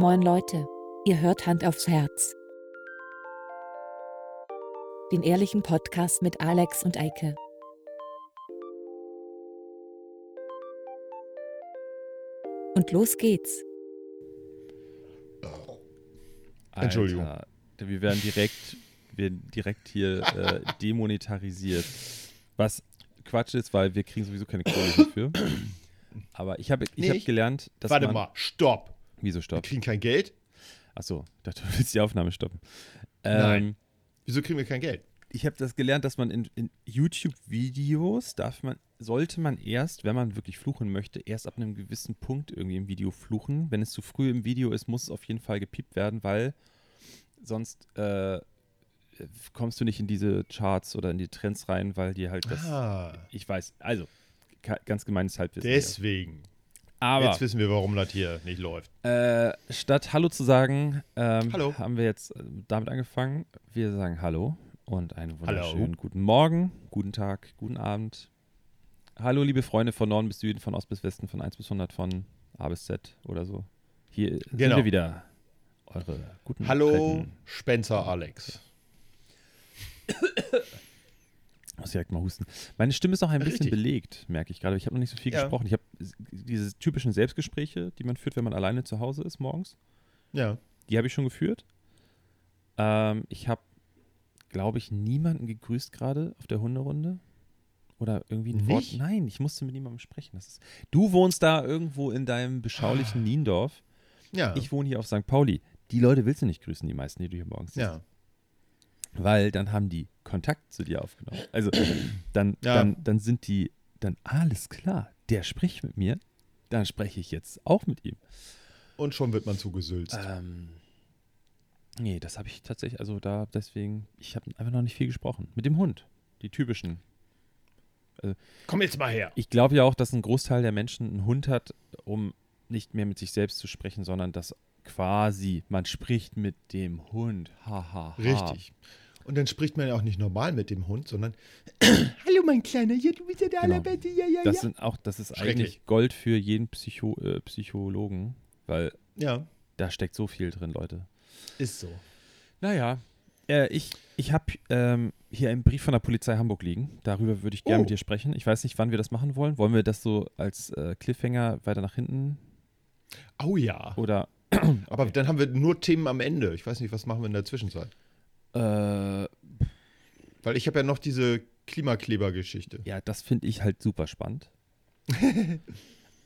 Moin Leute, ihr hört Hand aufs Herz. Den ehrlichen Podcast mit Alex und Eike. Und los geht's. Entschuldigung. Alter, wir werden direkt, wir werden direkt hier äh, demonetarisiert. Was Quatsch ist, weil wir kriegen sowieso keine Kohle dafür. Aber ich habe ich Nee, hab gelernt, dass Warte man, mal, stopp. Wieso Wir stopp? kriegen kein Geld? Achso, ich dachte, du willst die Aufnahme stoppen. Ähm, Nein. Wieso kriegen wir kein Geld? Ich habe das gelernt, dass man in, in YouTube-Videos darf man, sollte man erst, wenn man wirklich fluchen möchte, erst ab einem gewissen Punkt irgendwie im Video fluchen. Wenn es zu früh im Video ist, muss es auf jeden Fall gepiept werden, weil sonst äh, kommst du nicht in diese Charts oder in die Trends rein, weil die halt das. ah, Ich weiß, also ganz gemeines Halbwissen. hier. Aber Jetzt wissen wir, warum das hier nicht läuft. äh, statt Hallo zu sagen, ähm, Hallo. haben wir jetzt äh, damit angefangen. Wir sagen Hallo und einen Hallo. wunderschönen guten Morgen, guten Tag, guten Abend. Hallo, liebe Freunde von Norden bis Süden, von Ost bis Westen, von 1 bis 100, von A bis Z oder so. Hier sind Genau. wir wieder. Eure guten Hallo, Spencer Alex. Muss direkt mal husten. Meine Stimme ist auch ein bisschen Richtig. belegt, merke ich gerade. Ich habe noch nicht so viel Ja. gesprochen. Ich habe diese typischen Selbstgespräche, die man führt, wenn man alleine zu Hause ist morgens. Ja. Die habe ich schon geführt. Ähm, ich habe, glaube ich, niemanden gegrüßt gerade auf der Hunderunde. Oder irgendwie ein Wort. Nicht? Nein, ich musste mit niemandem sprechen. Das ist, du wohnst da irgendwo in deinem Ah. beschaulichen Niendorf. Ja. Ich wohne hier auf St. Pauli. Die Leute willst du nicht grüßen, die meisten, die du hier morgens siehst. ja. Weil dann haben die Kontakt zu dir aufgenommen. Also dann, Ja. dann, dann sind die, dann alles klar, der spricht mit mir, dann spreche ich jetzt auch mit ihm. Und schon wird man zugesülzt. Ähm, nee, das habe ich tatsächlich, also da deswegen, ich habe einfach noch nicht viel gesprochen. Mit dem Hund, die typischen. Komm jetzt mal her. Ich glaube ja auch, dass ein Großteil der Menschen einen Hund hat, um nicht mehr mit sich selbst zu sprechen, sondern dass quasi man spricht mit dem Hund. Ha, ha, ha. Richtig. Und dann spricht man ja auch nicht normal mit dem Hund, sondern Hallo mein Kleiner, hier, du bist ja der Genau. Allerbeste, ja, ja, Das ja. sind auch, das ist eigentlich Gold für jeden Psycho, äh, Psychologen, weil Ja, da steckt so viel drin, Leute. ist so. Naja, äh, ich, ich habe ähm, hier einen Brief von der Polizei Hamburg liegen. Darüber würde ich gerne Oh. mit dir sprechen. Ich weiß nicht, wann wir das machen wollen. Wollen wir das so als äh, Cliffhanger weiter nach hinten? Oh ja. Oder Aber dann haben wir nur Themen am Ende. Ich weiß nicht, was machen wir in der Zwischenzeit? äh, Weil ich habe ja noch diese Klimakleber-Geschichte. ja, das finde ich halt super spannend.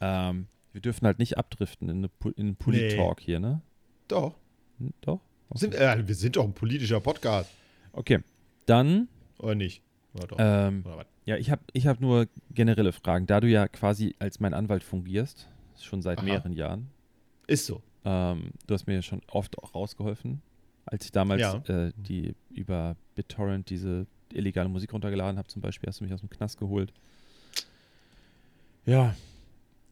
ähm, wir dürfen halt nicht abdriften in, eine, in einen Polit-Talk hier, ne? Doch. Hm, Doch? Okay. Sind, äh, wir sind doch ein politischer Podcast. okay. Dann, Oder nicht? Oder doch? ähm, Oder was? ja, ich habe ich hab nur generelle Fragen. Da du ja quasi als mein Anwalt fungierst, schon seit Aha. mehreren Jahren, Ist so. Ähm, du hast mir ja schon oft auch rausgeholfen, als ich damals Ja. äh, die über BitTorrent diese illegale Musik runtergeladen habe, zum Beispiel, hast du mich aus dem Knast geholt. Ja.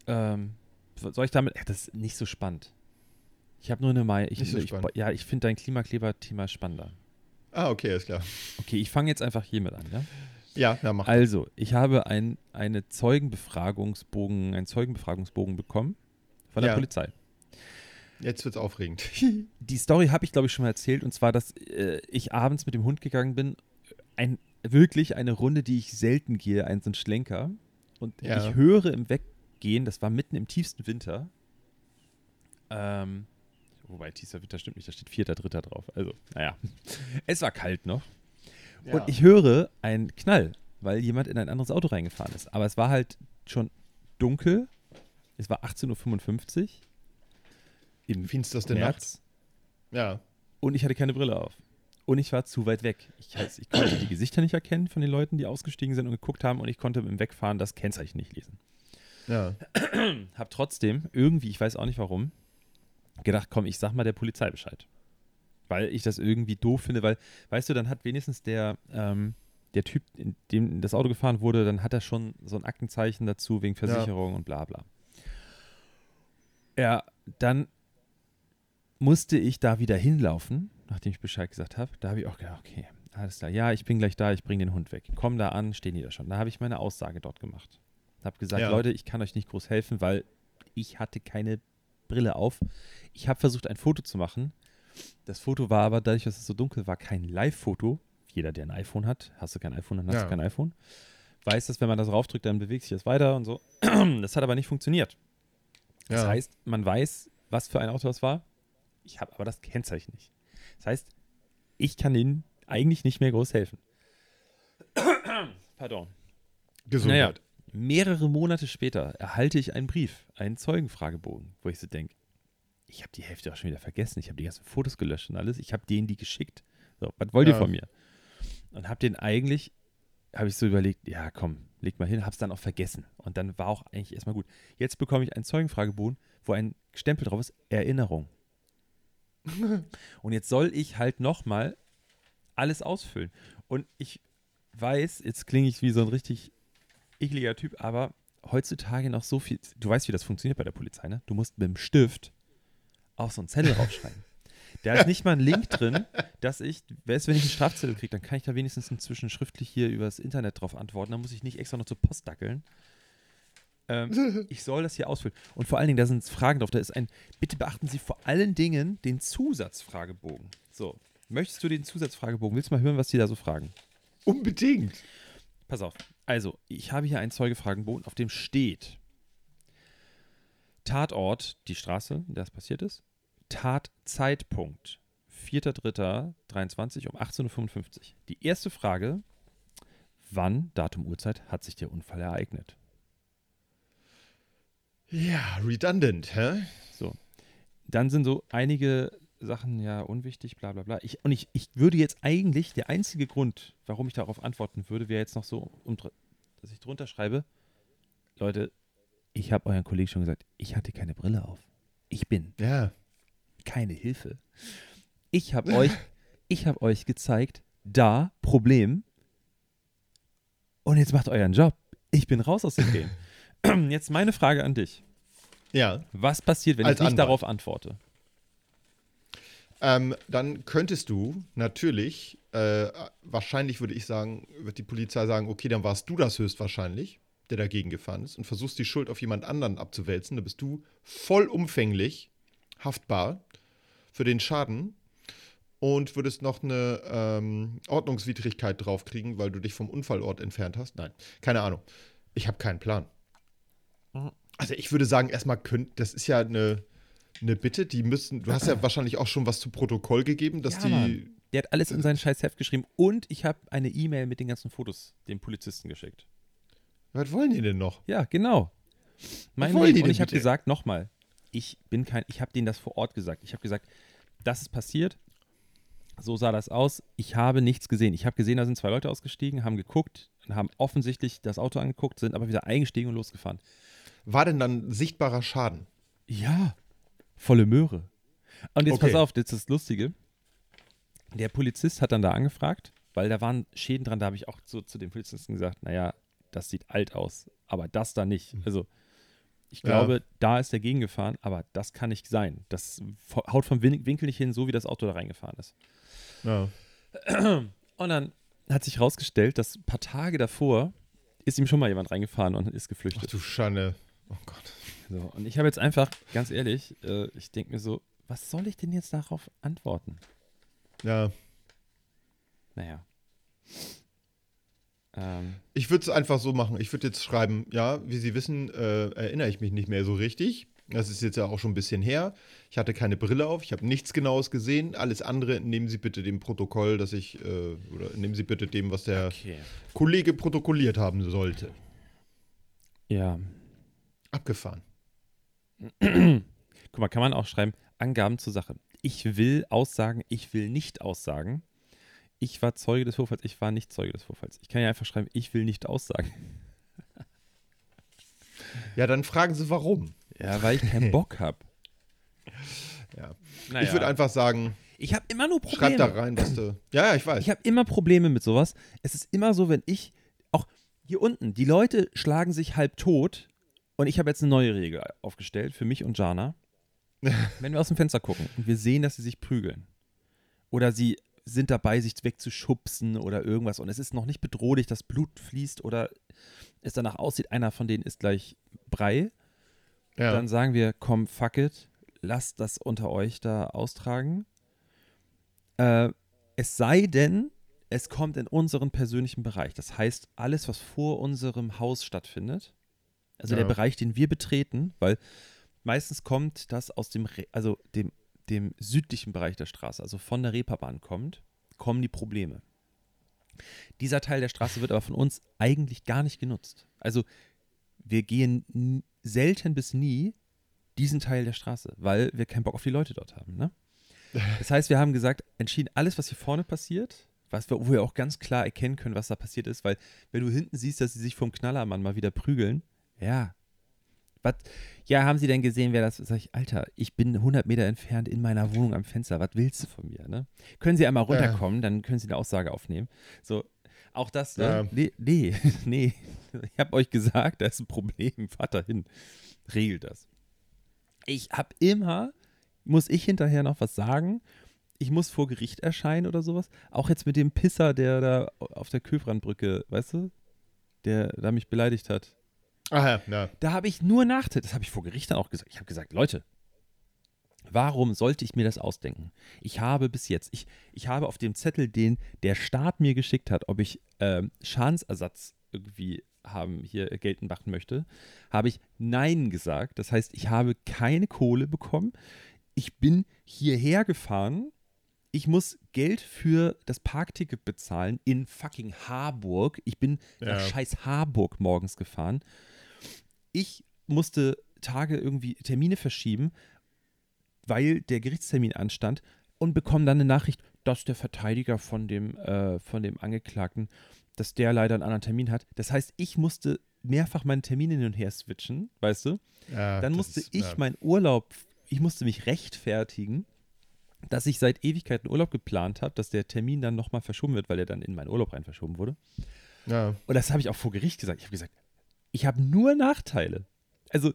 Ähm, soll ich damit. Ja, das ist nicht so spannend. Ich habe nur eine Meinung. Ich, so ich, ja, ich finde dein Klimakleber-Thema spannender. Ah, okay, ist klar. Okay, ich fange jetzt einfach hiermit an, ja? Ja, ja, mach. Also, ich habe ein, eine Zeugenbefragungsbogen, einen Zeugenbefragungsbogen bekommen von der Ja. Polizei. Jetzt wird's aufregend. Die Story habe ich, glaube ich, schon mal erzählt. Und zwar, dass äh, ich abends mit dem Hund gegangen bin. Ein, wirklich eine Runde, die ich selten gehe, ein so ein Schlenker. Und Ja. ich höre im Weggehen, das war mitten im tiefsten Winter. Ähm, wobei, tiefster Winter stimmt nicht, da steht vierter, dritter drauf. Also, naja. Es war kalt noch. Ja. Und ich höre einen Knall, weil jemand in ein anderes Auto reingefahren ist. Aber es war halt schon dunkel. Es war 18.55 Uhr. Im Finsterste Nacht. März. Ja. Und ich hatte keine Brille auf. Und ich war zu weit weg. Ich, heißt, ich konnte die Gesichter nicht erkennen von den Leuten, die ausgestiegen sind und geguckt haben. Und ich konnte im Wegfahren das Kennzeichen nicht lesen. Ja. Hab trotzdem irgendwie, ich weiß auch nicht warum, gedacht, komm, ich sag mal der Polizei Bescheid. Weil ich das irgendwie doof finde, weil, weißt du, dann hat wenigstens der, ähm, der Typ, in dem das Auto gefahren wurde, dann hat er schon so ein Aktenzeichen dazu wegen Versicherung und bla bla. Ja, dann musste ich da wieder hinlaufen, nachdem ich Bescheid gesagt habe. Da habe ich auch gedacht, okay, alles klar, ja, ich bin gleich da, ich bringe den Hund weg. Komm da an, stehen die da schon. Da habe ich meine Aussage dort gemacht. Habe gesagt, Ja. Leute, ich kann euch nicht groß helfen, weil ich hatte keine Brille auf. Ich habe versucht, ein Foto zu machen. Das Foto war aber, dadurch, dass es so dunkel war, kein Live-Foto. Jeder, der ein iPhone hat, hast du kein iPhone, dann hast Ja. du kein iPhone. Weiß, dass wenn man das raufdrückt, dann bewegt sich das weiter und so. Das hat aber nicht funktioniert. Das Ja. heißt, man weiß, was für ein Auto das war. Ich habe aber das Kennzeichen nicht. Das heißt, ich kann ihnen eigentlich nicht mehr groß helfen. Pardon. Gesundheit. Mehrere Monate später erhalte ich einen Brief, einen Zeugenfragebogen, wo ich so denke, ich habe die Hälfte auch schon wieder vergessen. Ich habe die ganzen Fotos gelöscht und alles. Ich habe denen die geschickt. So, was wollt ihr Ja. von mir? Und habe den eigentlich, habe ich so überlegt, ja komm, leg mal hin, habe es dann auch vergessen. Und dann war auch eigentlich erstmal gut. Jetzt bekomme ich einen Zeugenfragebogen, wo ein Stempel drauf ist, Erinnerung. und jetzt soll ich halt nochmal alles ausfüllen. Und ich weiß, jetzt klinge ich wie so ein richtig ekliger Typ, aber heutzutage noch so viel. Du weißt, wie das funktioniert bei der Polizei, ne? Du musst mit dem Stift auf so einen Zettel raufschreiben. Da ist nicht mal ein Link drin, dass ich, weißt, wenn ich einen Strafzettel kriege, dann kann ich da wenigstens inzwischen schriftlich hier übers Internet drauf antworten. Dann muss ich nicht extra noch zur Post dackeln. Ähm, ich soll das hier ausfüllen. Und vor allen Dingen, da sind Fragen drauf. Da ist ein, bitte beachten Sie vor allen Dingen den Zusatzfragebogen. So, möchtest du den Zusatzfragebogen? Willst du mal hören, was die da so fragen? Unbedingt. Pass auf. Also, ich habe hier einen Zeugefragenbogen, auf dem steht Tatort, die Straße, in der es passiert ist. Tatzeitpunkt, 4.3.23 um 18.55 Uhr. Die erste Frage, wann, Datum, Uhrzeit, hat sich der Unfall ereignet? Ja, redundant, hä? So. Dann sind so einige Sachen ja unwichtig, bla bla bla. Ich, und ich, ich würde jetzt eigentlich, der einzige Grund, warum ich darauf antworten würde, wäre jetzt noch so, um, dass ich drunter schreibe, Leute, ich habe euren Kollegen schon gesagt, ich hatte keine Brille auf. Ich bin Ja. keine Hilfe. Ich habe euch, ich habe euch gezeigt, da, Problem. Und jetzt macht euren Job. Ich bin raus aus dem Game. Jetzt meine Frage an dich. Ja. Was passiert, wenn Als ich nicht Anwalt. darauf antworte? Ähm, dann könntest du natürlich, äh, wahrscheinlich würde ich sagen, wird die Polizei sagen, okay, dann warst du das höchstwahrscheinlich, der dagegen gefahren ist und versuchst die Schuld auf jemand anderen abzuwälzen. Da bist du vollumfänglich haftbar für den Schaden und würdest noch eine ähm, Ordnungswidrigkeit draufkriegen, weil du dich vom Unfallort entfernt hast. Nein, keine Ahnung. Ich habe keinen Plan. Also ich würde sagen, erstmal könnt, das ist ja eine, eine Bitte, die müssen, du hast ja wahrscheinlich auch schon was zu Protokoll gegeben, dass Ja, die, Mann. Der hat alles in sein scheiß Heft geschrieben und ich habe eine E-Mail mit den ganzen Fotos dem Polizisten geschickt. was wollen die denn noch? Ja, genau. Meine wollen die und ich habe gesagt, nochmal, ich bin kein, ich habe denen das vor Ort gesagt. Ich habe gesagt, das ist passiert. So sah das aus. Ich habe nichts gesehen. Ich habe gesehen, da sind zwei Leute ausgestiegen, haben geguckt, haben offensichtlich das Auto angeguckt, sind aber wieder eingestiegen und losgefahren. War denn dann sichtbarer Schaden? Ja, volle Möhre. Und jetzt Okay. pass auf, jetzt ist das Lustige. Der Polizist hat dann da angefragt, weil da waren Schäden dran, da habe ich auch so zu dem Polizisten gesagt, naja, das sieht alt aus, aber das da nicht. Also ich Ja. glaube, da ist der gegengefahren, aber das kann nicht sein. Das haut vom Win- Winkel nicht hin, so wie das Auto da reingefahren ist. Ja. Und dann hat sich herausgestellt, dass ein paar Tage davor ist ihm schon mal jemand reingefahren und ist Ach geflüchtet. du Schande. Oh Gott. So, und ich habe jetzt einfach, ganz ehrlich, äh, ich denke mir so, was soll ich denn jetzt darauf antworten? Ja. Naja. Ähm, Ich würde es einfach so machen. Ich würde jetzt schreiben, ja, wie Sie wissen, äh, erinnere ich mich nicht mehr so richtig. Das ist jetzt ja auch schon ein bisschen her. Ich hatte keine Brille auf, ich habe nichts Genaues gesehen. Alles andere nehmen Sie bitte dem Protokoll, dass ich, äh, oder nehmen Sie bitte dem, was der okay. Kollege protokolliert haben sollte. Ja. Abgefahren. Guck mal, kann man auch schreiben, Angaben zur Sache. Ich will aussagen, ich will nicht aussagen. Ich war Zeuge des Vorfalls, ich war nicht Zeuge des Vorfalls. Ich kann ja einfach schreiben, ich will nicht aussagen. Ja, dann fragen Sie, warum. Ja, weil ich keinen Bock habe. Ja. Naja. Ich würde einfach sagen, ich habe immer nur Probleme. schreib da rein, dass du. Ja, ja, ich weiß. Ich habe immer Probleme mit sowas. Es ist immer so, wenn ich, auch hier unten, die Leute schlagen sich halb tot und ich habe jetzt eine neue Regel aufgestellt für mich und Jana. wenn wir aus dem Fenster gucken und wir sehen, dass sie sich prügeln oder sie sind dabei, sich wegzuschubsen oder irgendwas und es ist noch nicht bedrohlich, dass Blut fließt oder es danach aussieht, einer von denen ist gleich Brei, ja. dann sagen wir, komm, fuck it, lasst das unter euch da austragen. Äh, es sei denn, es kommt in unseren persönlichen Bereich. Das heißt, alles, was vor unserem Haus stattfindet, also Ja. der Bereich, den wir betreten, weil meistens kommt das aus dem, Re also dem, dem südlichen Bereich der Straße, also von der Reeperbahn kommt, kommen die Probleme. Dieser Teil der Straße wird aber von uns eigentlich gar nicht genutzt. Also wir gehen selten bis nie diesen Teil der Straße, weil wir keinen Bock auf die Leute dort haben. Ne? Das heißt, wir haben gesagt, entschieden, alles, was hier vorne passiert, was wir, wo wir auch ganz klar erkennen können, was da passiert ist, weil wenn du hinten siehst, dass sie sich vom Knallermann mal wieder prügeln, ja. Was, ja, haben sie denn gesehen, wer das Sag ich, Alter, ich bin 100 Meter entfernt in meiner Wohnung am Fenster. Was willst du von mir, ne? Können sie einmal runterkommen, dann können sie eine Aussage aufnehmen. So, auch das, ne? Ja. Nee, nee, nee. Ich habe euch gesagt, da ist ein Problem. Fahrt da hin. Regelt das. Ich habe immer, muss ich hinterher noch was sagen? Ich muss vor Gericht erscheinen oder sowas. Auch jetzt mit dem Pisser, der da auf der Köfrandbrücke, weißt du, der da mich beleidigt hat. Aha, ja. Da habe ich nur Nachteile. Das habe ich vor Gericht dann auch gesagt. Ich habe gesagt, Leute, warum sollte ich mir das ausdenken? Ich habe bis jetzt, ich, ich habe auf dem Zettel, den der Staat mir geschickt hat, ob ich ähm, Schadensersatz irgendwie haben, hier geltend machen möchte, habe ich Nein gesagt. Das heißt, ich habe keine Kohle bekommen. Ich bin hierher gefahren. Ich muss Geld für das Parkticket bezahlen in fucking Harburg. Ich bin Ja. nach scheiß Harburg morgens gefahren. Ich musste Tage irgendwie Termine verschieben, weil der Gerichtstermin anstand und bekomme dann eine Nachricht, dass der Verteidiger von dem, äh, von dem Angeklagten, dass der leider einen anderen Termin hat. Das heißt, ich musste mehrfach meine Termine hin und her switchen, weißt du? ja Dann musste ist- ich ja. meinen Urlaub, ich musste mich rechtfertigen, dass ich seit Ewigkeiten Urlaub geplant habe, dass der Termin dann nochmal verschoben wird, weil er dann in meinen Urlaub rein verschoben wurde. Ja. Und das habe ich auch vor Gericht gesagt. Ich habe gesagt, ich habe nur Nachteile. Also,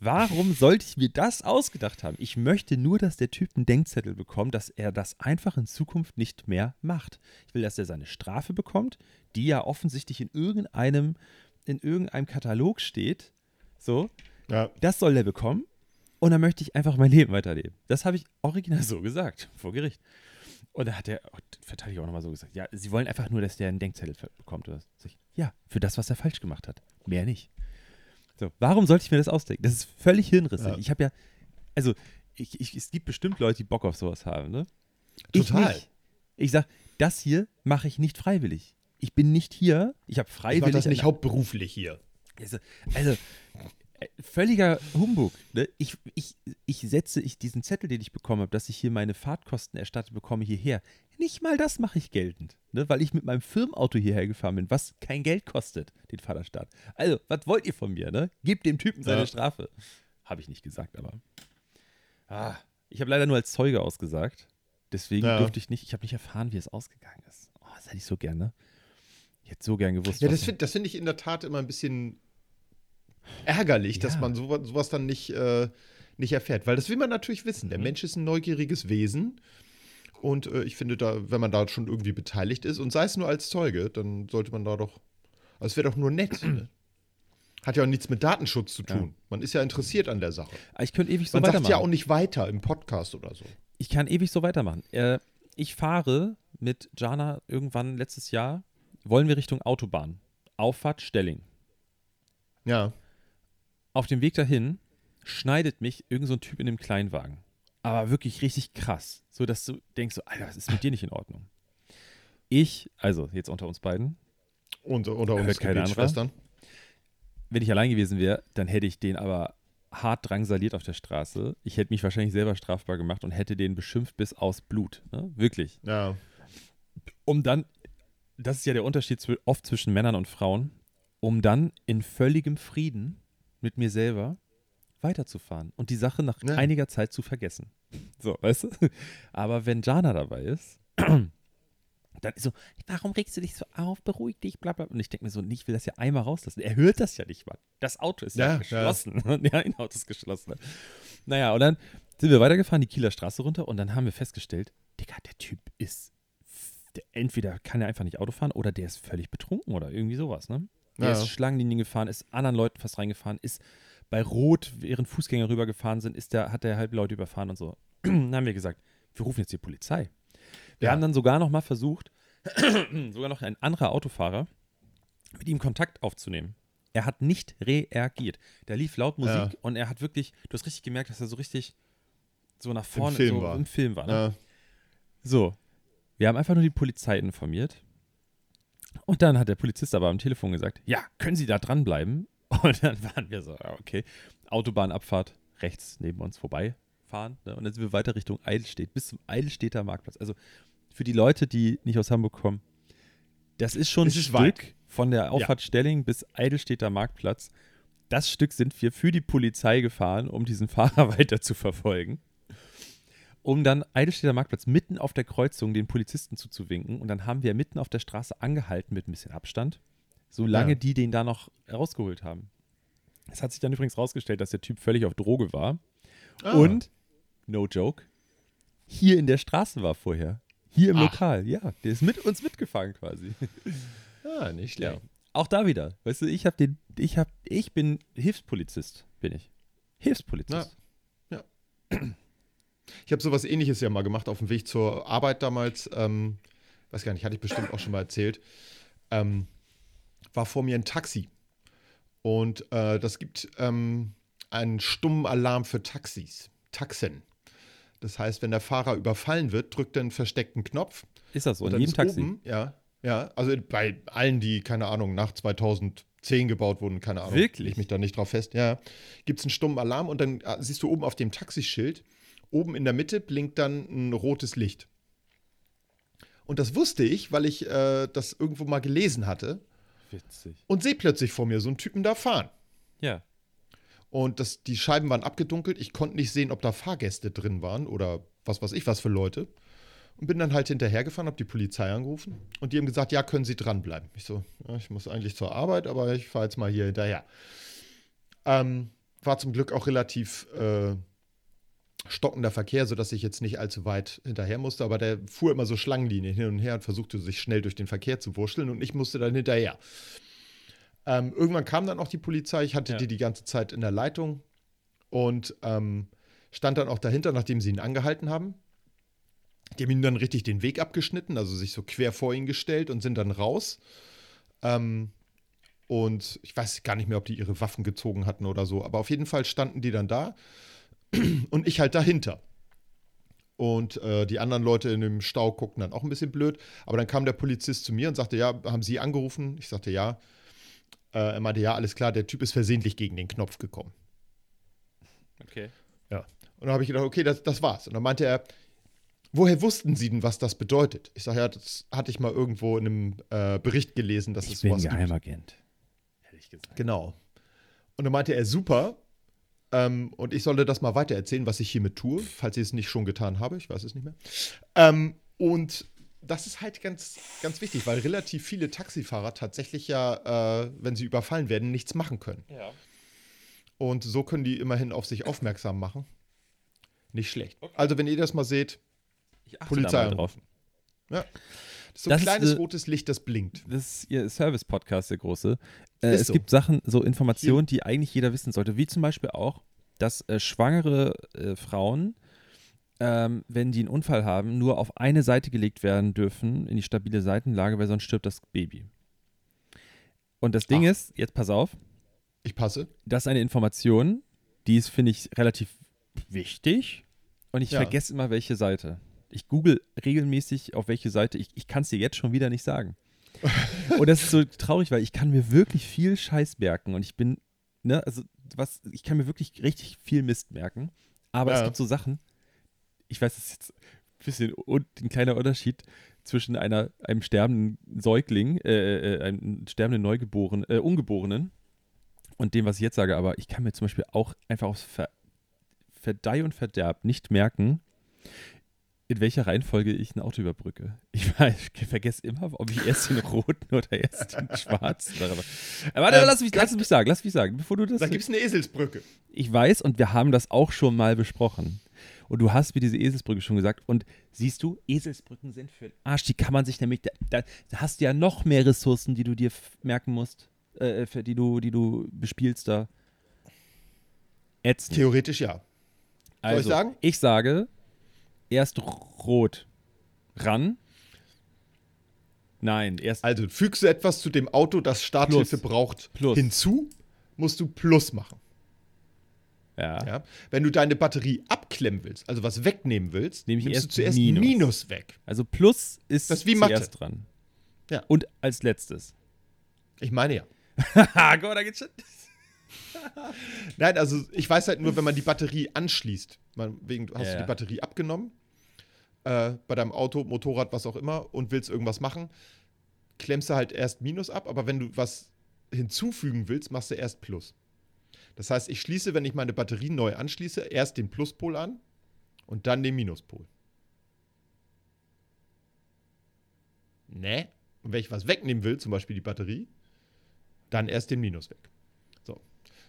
warum sollte ich mir das ausgedacht haben? Ich möchte nur, dass der Typ einen Denkzettel bekommt, dass er das einfach in Zukunft nicht mehr macht. Ich will, dass er seine Strafe bekommt, die ja offensichtlich in irgendeinem, in irgendeinem Katalog steht. So, ja. das soll er bekommen. Und dann möchte ich einfach mein Leben weiterleben. Das habe ich original so gesagt, vor Gericht. Und da hat der oh, Verteidiger auch nochmal so gesagt, ja, sie wollen einfach nur, dass der einen Denkzettel bekommt. Oder? so. Ich, ja, für das, was er falsch gemacht hat. Mehr nicht. So, warum sollte ich mir das ausdenken? Das ist völlig hirnrissig. Ja. Ich habe ja, also, ich, ich, es gibt bestimmt Leute, die Bock auf sowas haben, ne? Total. Ich, ich sag, das hier mache ich nicht freiwillig. Ich bin nicht hier, ich habe Ich freiwillig. mache das nicht hauptberuflich hier. also, also völliger Humbug. Ne? Ich, ich, ich setze ich diesen Zettel, den ich bekommen habe, dass ich hier meine Fahrtkosten erstattet bekomme, hierher. Nicht mal das mache ich geltend, ne? weil ich mit meinem Firmenauto hierher gefahren bin, was kein Geld kostet, den Vaterstaat. Also, was wollt ihr von mir? Ne? Gebt dem Typen seine Ja. Strafe. Habe ich nicht gesagt, aber. Ah, ich habe leider nur als Zeuge ausgesagt. Deswegen Ja. durfte ich nicht, ich habe nicht erfahren, wie es ausgegangen ist. Oh, das hätte ich so gerne. Ich hätte so gern gewusst. Ja, das finde find ich in der Tat immer ein bisschen ärgerlich, dass Ja. man sowas, sowas dann nicht, äh, nicht erfährt. Weil das will man natürlich wissen. Mhm. Der Mensch ist ein neugieriges Wesen. Und äh, ich finde, da, wenn man da schon irgendwie beteiligt ist, und sei es nur als Zeuge, dann sollte man da doch. Also es wäre doch nur nett. ne? Hat ja auch nichts mit Datenschutz zu tun. Man ist ja interessiert an der Sache. Ah, Ich könnte ewig so Man sagt weitermachen. ja auch nicht weiter im Podcast oder so. Ich kann ewig so weitermachen. Äh, ich fahre mit Jana irgendwann letztes Jahr, wollen wir Richtung Autobahn. Auffahrt Stelling. Ja. Auf dem Weg dahin schneidet mich irgend so ein Typ in einem Kleinwagen. Aber wirklich richtig krass. So, dass du denkst, so, Alter, was ist mit dir nicht in Ordnung? Ich, also jetzt unter uns beiden, Und, Hört unsere keiner Gebetsschwestern. wenn ich allein gewesen wäre, dann hätte ich den aber hart drangsaliert auf der Straße. Ich hätte mich wahrscheinlich selber strafbar gemacht und hätte den beschimpft bis aus Blut. Ne? Wirklich. Ja. um dann, das ist ja der Unterschied oft zwischen Männern und Frauen, um dann in völligem Frieden mit mir selber weiterzufahren und die Sache nach Ja. einiger Zeit zu vergessen. So, weißt du? Aber wenn Jana dabei ist, dann ist so, warum regst du dich so auf, beruhig dich, bla bla. Und ich denke mir so, ich will das ja einmal rauslassen. Er hört das ja nicht mal. Das Auto ist ja, Ja, ja. geschlossen. Ja, ein Auto ist geschlossen. Naja, und dann sind wir weitergefahren, die Kieler Straße runter und dann haben wir festgestellt, Digga, der Typ ist, der, entweder kann er einfach nicht Auto fahren oder der ist völlig betrunken oder irgendwie sowas, ne? Der Ja. ist Schlangenlinien gefahren, ist anderen Leuten fast reingefahren, ist bei Rot, während Fußgänger rübergefahren sind, ist der, hat der halb Leute überfahren und so. dann haben wir gesagt, wir rufen jetzt die Polizei. Wir Ja. haben dann sogar noch mal versucht, sogar noch ein anderer Autofahrer, mit ihm Kontakt aufzunehmen. Er hat nicht reagiert. Da lief laut Musik Ja. und er hat wirklich, du hast richtig gemerkt, dass er so richtig so nach vorne Film so war. im Film war. Ne? Ja. So, wir haben einfach nur die Polizei informiert. Und dann hat der Polizist aber am Telefon gesagt, ja, können Sie da dranbleiben? Und dann waren wir so, ja, okay, Autobahnabfahrt rechts neben uns vorbeifahren. Ne? Und dann sind wir weiter Richtung Eidelstedt, bis zum Eidelstädter Marktplatz. Also für die Leute, die nicht aus Hamburg kommen, das ist schon ein Stück weit. von der Auffahrt Stelling bis Eidelstädter Marktplatz. Das Stück sind wir für die Polizei gefahren, um diesen Fahrer weiter zu verfolgen um dann Eidelstädter Marktplatz mitten auf der Kreuzung den Polizisten zuzuwinken. Und dann haben wir mitten auf der Straße angehalten mit ein bisschen Abstand, solange Ja. die den da noch rausgeholt haben. Es hat sich dann übrigens rausgestellt, dass der Typ völlig auf Droge war. Ah. Und, no joke, hier in der Straße war vorher. Hier im Ach. Lokal, ja. Der ist mit uns mitgefahren quasi. Ah, nicht schlecht. Auch da wieder. Weißt du, ich habe den, ich habe, ich bin Hilfspolizist, bin ich. Hilfspolizist. Ich habe sowas ähnliches ja mal gemacht auf dem Weg zur Arbeit damals. Ähm, weiß gar nicht, hatte ich bestimmt auch schon mal erzählt. Ähm, war vor mir ein Taxi. Und äh, das gibt ähm, einen stummen Alarm für Taxis. Taxen. Das heißt, wenn der Fahrer überfallen wird, drückt er einen versteckten Knopf. Ist das so? In jedem Taxi? Oben, ja, ja. Also bei allen, die, keine Ahnung, nach 2010 gebaut wurden, keine Ahnung. Wirklich? Leg mich da nicht drauf fest. Ja. Gibt es einen stummen Alarm und dann äh, siehst du oben auf dem Taxischild, oben in der Mitte blinkt dann ein rotes Licht. Und das wusste ich, weil ich äh, das irgendwo mal gelesen hatte Witzig. und sehe plötzlich vor mir so einen Typen da fahren. Ja. Und das, die Scheiben waren abgedunkelt. Ich konnte nicht sehen, ob da Fahrgäste drin waren oder was weiß ich, was für Leute. Und bin dann halt hinterhergefahren, habe die Polizei angerufen und die haben gesagt, ja, können Sie dranbleiben. Ich so, ja, ich muss eigentlich zur Arbeit, aber ich fahre jetzt mal hier hinterher. Ähm, war zum Glück auch relativ äh, stockender Verkehr, sodass ich jetzt nicht allzu weit hinterher musste, aber der fuhr immer so Schlangenlinien hin und her und versuchte sich schnell durch den Verkehr zu wurschteln und ich musste dann hinterher. Ähm, irgendwann kam dann auch die Polizei, ich hatte Ja. die die ganze Zeit in der Leitung und ähm, stand dann auch dahinter, nachdem sie ihn angehalten haben. Die haben ihm dann richtig den Weg abgeschnitten, also sich so quer vor ihn gestellt und sind dann raus. Ähm, und ich weiß gar nicht mehr, ob die ihre Waffen gezogen hatten oder so, aber auf jeden Fall standen die dann da und ich halt dahinter. Und äh, die anderen Leute in dem Stau guckten dann auch ein bisschen blöd. Aber dann kam der Polizist zu mir und sagte, ja, haben Sie angerufen? Ich sagte, ja. Äh, er meinte, ja, alles klar, der Typ ist versehentlich gegen den Knopf gekommen. Okay. Ja. Und dann habe ich gedacht, okay, das, das war's. Und dann meinte er, woher wussten Sie denn, was das bedeutet? Ich sage, ja, das hatte ich mal irgendwo in einem äh, Bericht gelesen, dass es Ich bin sowas gibt. Geheimagent. Ehrlich gesagt. Genau. Und dann meinte er, super. Ähm, und ich sollte das mal weitererzählen, was ich hiermit tue, falls ich es nicht schon getan habe. Ich weiß es nicht mehr. Ähm, und das ist halt ganz, ganz wichtig, weil relativ viele Taxifahrer tatsächlich ja, äh, wenn sie überfallen werden, nichts machen können. Ja. Und so können die immerhin auf sich aufmerksam machen. Nicht schlecht. Also, wenn ihr das mal seht, Polizei da mal drauf. ist so ein ist, kleines äh, rotes Licht, das blinkt. Das ist Ihr Service-Podcast, der große. Äh, Ist es so. gibt Sachen, so Informationen, die eigentlich jeder wissen sollte. Wie zum Beispiel auch, dass äh, schwangere äh, Frauen, ähm, wenn die einen Unfall haben, nur auf eine Seite gelegt werden dürfen, in die stabile Seitenlage, weil sonst stirbt das Baby. Und das Ding Ach. ist, jetzt pass auf, Ich passe. das ist eine Information, die ist, finde ich, relativ wichtig. Und ich Ja. vergesse immer, welche Seite. Ich google regelmäßig, auf welche Seite. Ich, ich kann es dir jetzt schon wieder nicht sagen. und das ist so traurig, weil ich kann mir wirklich viel Scheiß merken. Und ich bin, ne, also was, ich kann mir wirklich richtig viel Mist merken. Aber es Ja. gibt so Sachen, ich weiß, das ist jetzt ein bisschen un- ein kleiner Unterschied zwischen einer, einem sterbenden Säugling, äh, äh, einem sterbenden Neugeborenen, äh, Ungeborenen und dem, was ich jetzt sage, aber ich kann mir zum Beispiel auch einfach aufs Ver Verdeih und Verderb nicht merken, in welcher Reihenfolge ich ein Auto überbrücke. Ich, weiß, ich vergesse immer, ob ich erst den roten oder erst den schwarzen. Aber warte, Ähm, lass, mich, lass mich sagen, lass mich sagen, bevor du das. Da gibt es eine Eselsbrücke. Ich weiß und wir haben das auch schon mal besprochen. Und du hast mir diese Eselsbrücke schon gesagt. Und siehst du, Eselsbrücken sind für den Arsch. Die kann man sich nämlich, da, da, hast du ja noch mehr Ressourcen, die du dir merken musst, äh, für die du, die du bespielst da. ätzend. Theoretisch ja. also, ich sagen? Ich sage, erst rot ran. Nein, erst Also fügst du etwas zu dem Auto, das Starthilfe Plus. braucht, Plus. hinzu, musst du Plus machen. ja. Ja? Wenn du deine Batterie abklemmen willst, also was wegnehmen willst, Nehme ich nimmst du zuerst Minus. Minus. weg. Also Plus ist Das ist wie Mathe. zuerst dran. Ja. Und als letztes. Ich meine ja. Haha, guck mal, da geht's schon. Nein, also ich weiß halt nur, wenn man die Batterie anschließt, man, wegen, du hast Ja, du die Batterie abgenommen, äh, bei deinem Auto, Motorrad, was auch immer, und willst irgendwas machen, klemmst du halt erst Minus ab, aber wenn du was hinzufügen willst, machst du erst Plus. Das heißt, ich schließe, wenn ich meine Batterie neu anschließe, erst den Pluspol an und dann den Minuspol. Ne? Und wenn ich was wegnehmen will, zum Beispiel die Batterie, dann erst den Minus weg. So.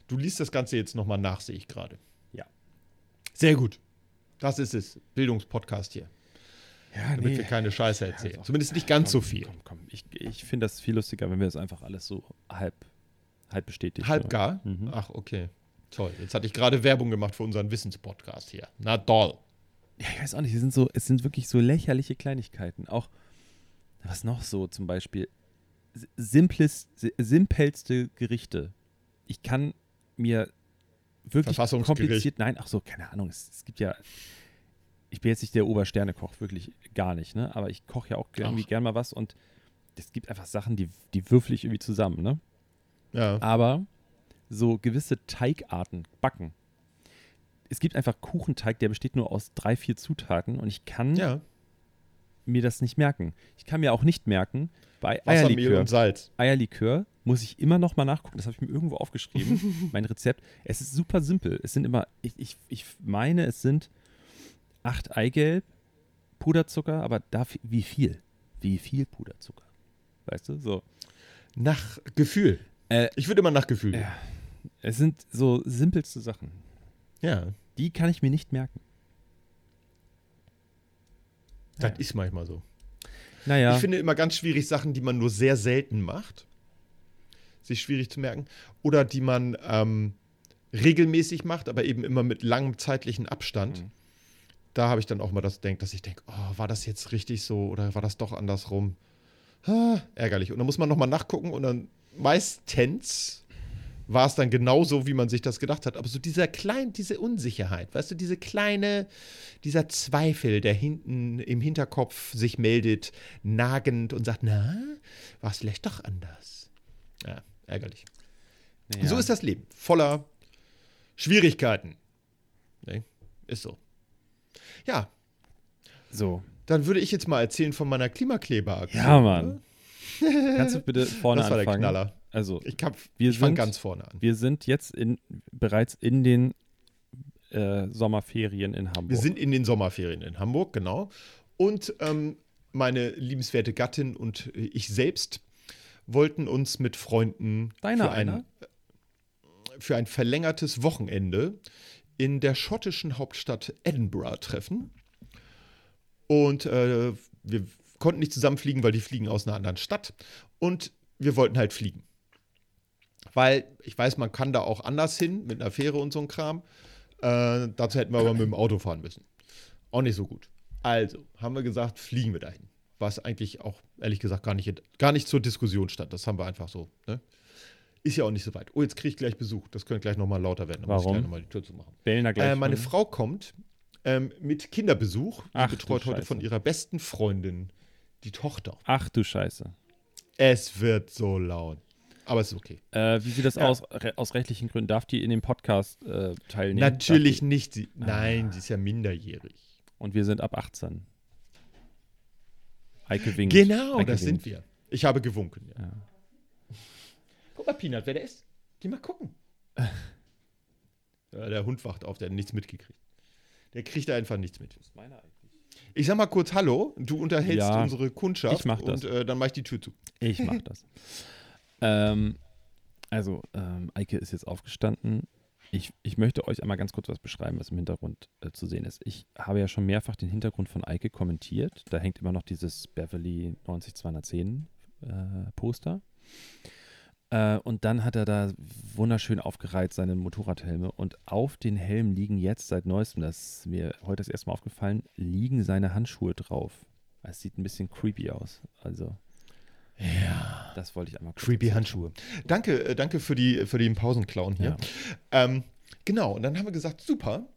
Du liest das Ganze jetzt nochmal nach, sehe ich gerade. Ja. Sehr gut. Das ist es. Bildungspodcast hier. Ja, Damit wir keine Scheiße erzählen. doch. Zumindest nicht ganz komm, so viel. Komm, komm. Ich, ich finde das viel lustiger, wenn wir das einfach alles so halb, halb bestätigt. Halbgar? Mhm. Ach, okay. Toll. Jetzt hatte ich gerade Werbung gemacht für unseren Wissenspodcast hier. Na toll. Ja, ich weiß auch nicht, es sind, so, es sind wirklich so lächerliche Kleinigkeiten. Auch, was noch so zum Beispiel, simples, si- simpelste Gerichte. Ich kann mir wirklich kompliziert, nein, ach so, keine Ahnung, es, es gibt ja, ich bin jetzt nicht der Obersternekoch, wirklich gar nicht, ne, aber ich koche ja auch irgendwie Ach. gern mal was und es gibt einfach Sachen, die, die würfel ich irgendwie zusammen, ne. Ja. Aber so gewisse Teigarten backen. Es gibt einfach Kuchenteig, der besteht nur aus drei, vier Zutaten und ich kann ja. mir das nicht merken. Ich kann mir auch nicht merken, bei Wasser, Mehl Eierlikör, und Salz. Eierlikör muss ich immer noch mal nachgucken. Das habe ich mir irgendwo aufgeschrieben, mein Rezept. Es ist super simpel. Es sind immer, ich, ich, ich meine, es sind acht Eigelb, Puderzucker, aber dafür, wie viel? Wie viel Puderzucker? Weißt du, so. Nach Gefühl. Äh, ich würde immer nach Gefühl. Ja. gehen. Es sind so simpelste Sachen. Ja. Die kann ich mir nicht merken. Das ist manchmal so. Naja, Ich finde immer ganz schwierig Sachen, die man nur sehr selten macht, sich schwierig zu merken, oder die man ähm, regelmäßig macht, aber eben immer mit langem zeitlichen Abstand. Mhm. Da habe ich dann auch mal das Denk, dass ich denke, oh, war das jetzt richtig so oder war das doch andersrum? Ah, ärgerlich. Und dann muss man nochmal nachgucken und dann meistens war es dann genauso, wie man sich das gedacht hat. Aber so dieser kleine, diese Unsicherheit, weißt du, diese kleine, dieser Zweifel, der hinten im Hinterkopf sich meldet, nagend und sagt, na, war es vielleicht doch anders. Ja, ärgerlich. naja. So ist das Leben. Voller Schwierigkeiten. Ne? Ist so. Ja, So. dann würde ich jetzt mal erzählen von meiner Klimakleberaktion. Ja, Mann. Kannst du bitte vorne Das war der anfangen? Knaller. Also, Ich, hab- Wir ich sind- ganz vorne an. wir sind jetzt in, bereits in den äh, Sommerferien in Hamburg. Wir sind in den Sommerferien in Hamburg, genau. Und ähm, meine liebenswerte Gattin und ich selbst wollten uns mit Freunden Deiner für, ein, einer? für ein verlängertes Wochenende in der schottischen Hauptstadt Edinburgh treffen. Und äh, wir konnten nicht zusammenfliegen, weil die fliegen aus einer anderen Stadt. Und wir wollten halt fliegen. Weil ich weiß, man kann da auch anders hin, mit einer Fähre und so ein Kram. Äh, dazu hätten wir aber mit dem Auto fahren müssen. Auch nicht so gut. Also haben wir gesagt, fliegen wir dahin. Was eigentlich auch, ehrlich gesagt, gar nicht, gar nicht zur Diskussion stand. Das haben wir einfach so. Ne? Ist ja auch nicht so weit. Oh, jetzt kriege ich gleich Besuch. Das könnte gleich nochmal lauter werden. Da muss ich Warum? gleich nochmal die Tür zu machen. Äh, meine schon. Frau kommt ähm, mit Kinderbesuch. Die Ach, betreut heute von ihrer besten Freundin die Tochter. Ach du Scheiße. Es wird so laut. Aber es ist okay. Äh, wie sieht das Ja. aus? Re aus rechtlichen Gründen darf die in dem Podcast äh, teilnehmen? Natürlich nicht. Sie, Ah. nein, sie ist ja minderjährig. Und wir sind ab 18. Eike winkt. Genau, Eike das winkt. sind wir. Ich habe gewunken. Ja. Ja. Guck mal, Peanut, wer der ist. Geh mal gucken. ja, der Hund wacht auf, der hat nichts mitgekriegt. Der kriegt einfach nichts mit. ist meiner eigentlich? Ich sag mal kurz Hallo. Du unterhältst Ja, unsere Kundschaft ich mach das. und äh, dann mach ich die Tür zu. Ich mach das. ähm, also, ähm, Eike ist jetzt aufgestanden. Ich, ich möchte euch einmal ganz kurz was beschreiben, was im Hintergrund äh, zu sehen ist. Ich habe ja schon mehrfach den Hintergrund von Eike kommentiert. Da hängt immer noch dieses Beverly 90210 äh, Poster. Äh, und dann hat er da wunderschön aufgereiht seine Motorradhelme. Und auf den Helmen liegen jetzt seit neuestem, das ist mir heute das erste Mal aufgefallen, liegen seine Handschuhe drauf. Es sieht ein bisschen creepy aus. Also, Ja. das wollte ich einmal Creepy erzählen. Handschuhe. Danke, äh, danke für, die, für den Pausenclown hier. Ja. Ähm, genau, und dann haben wir gesagt, super,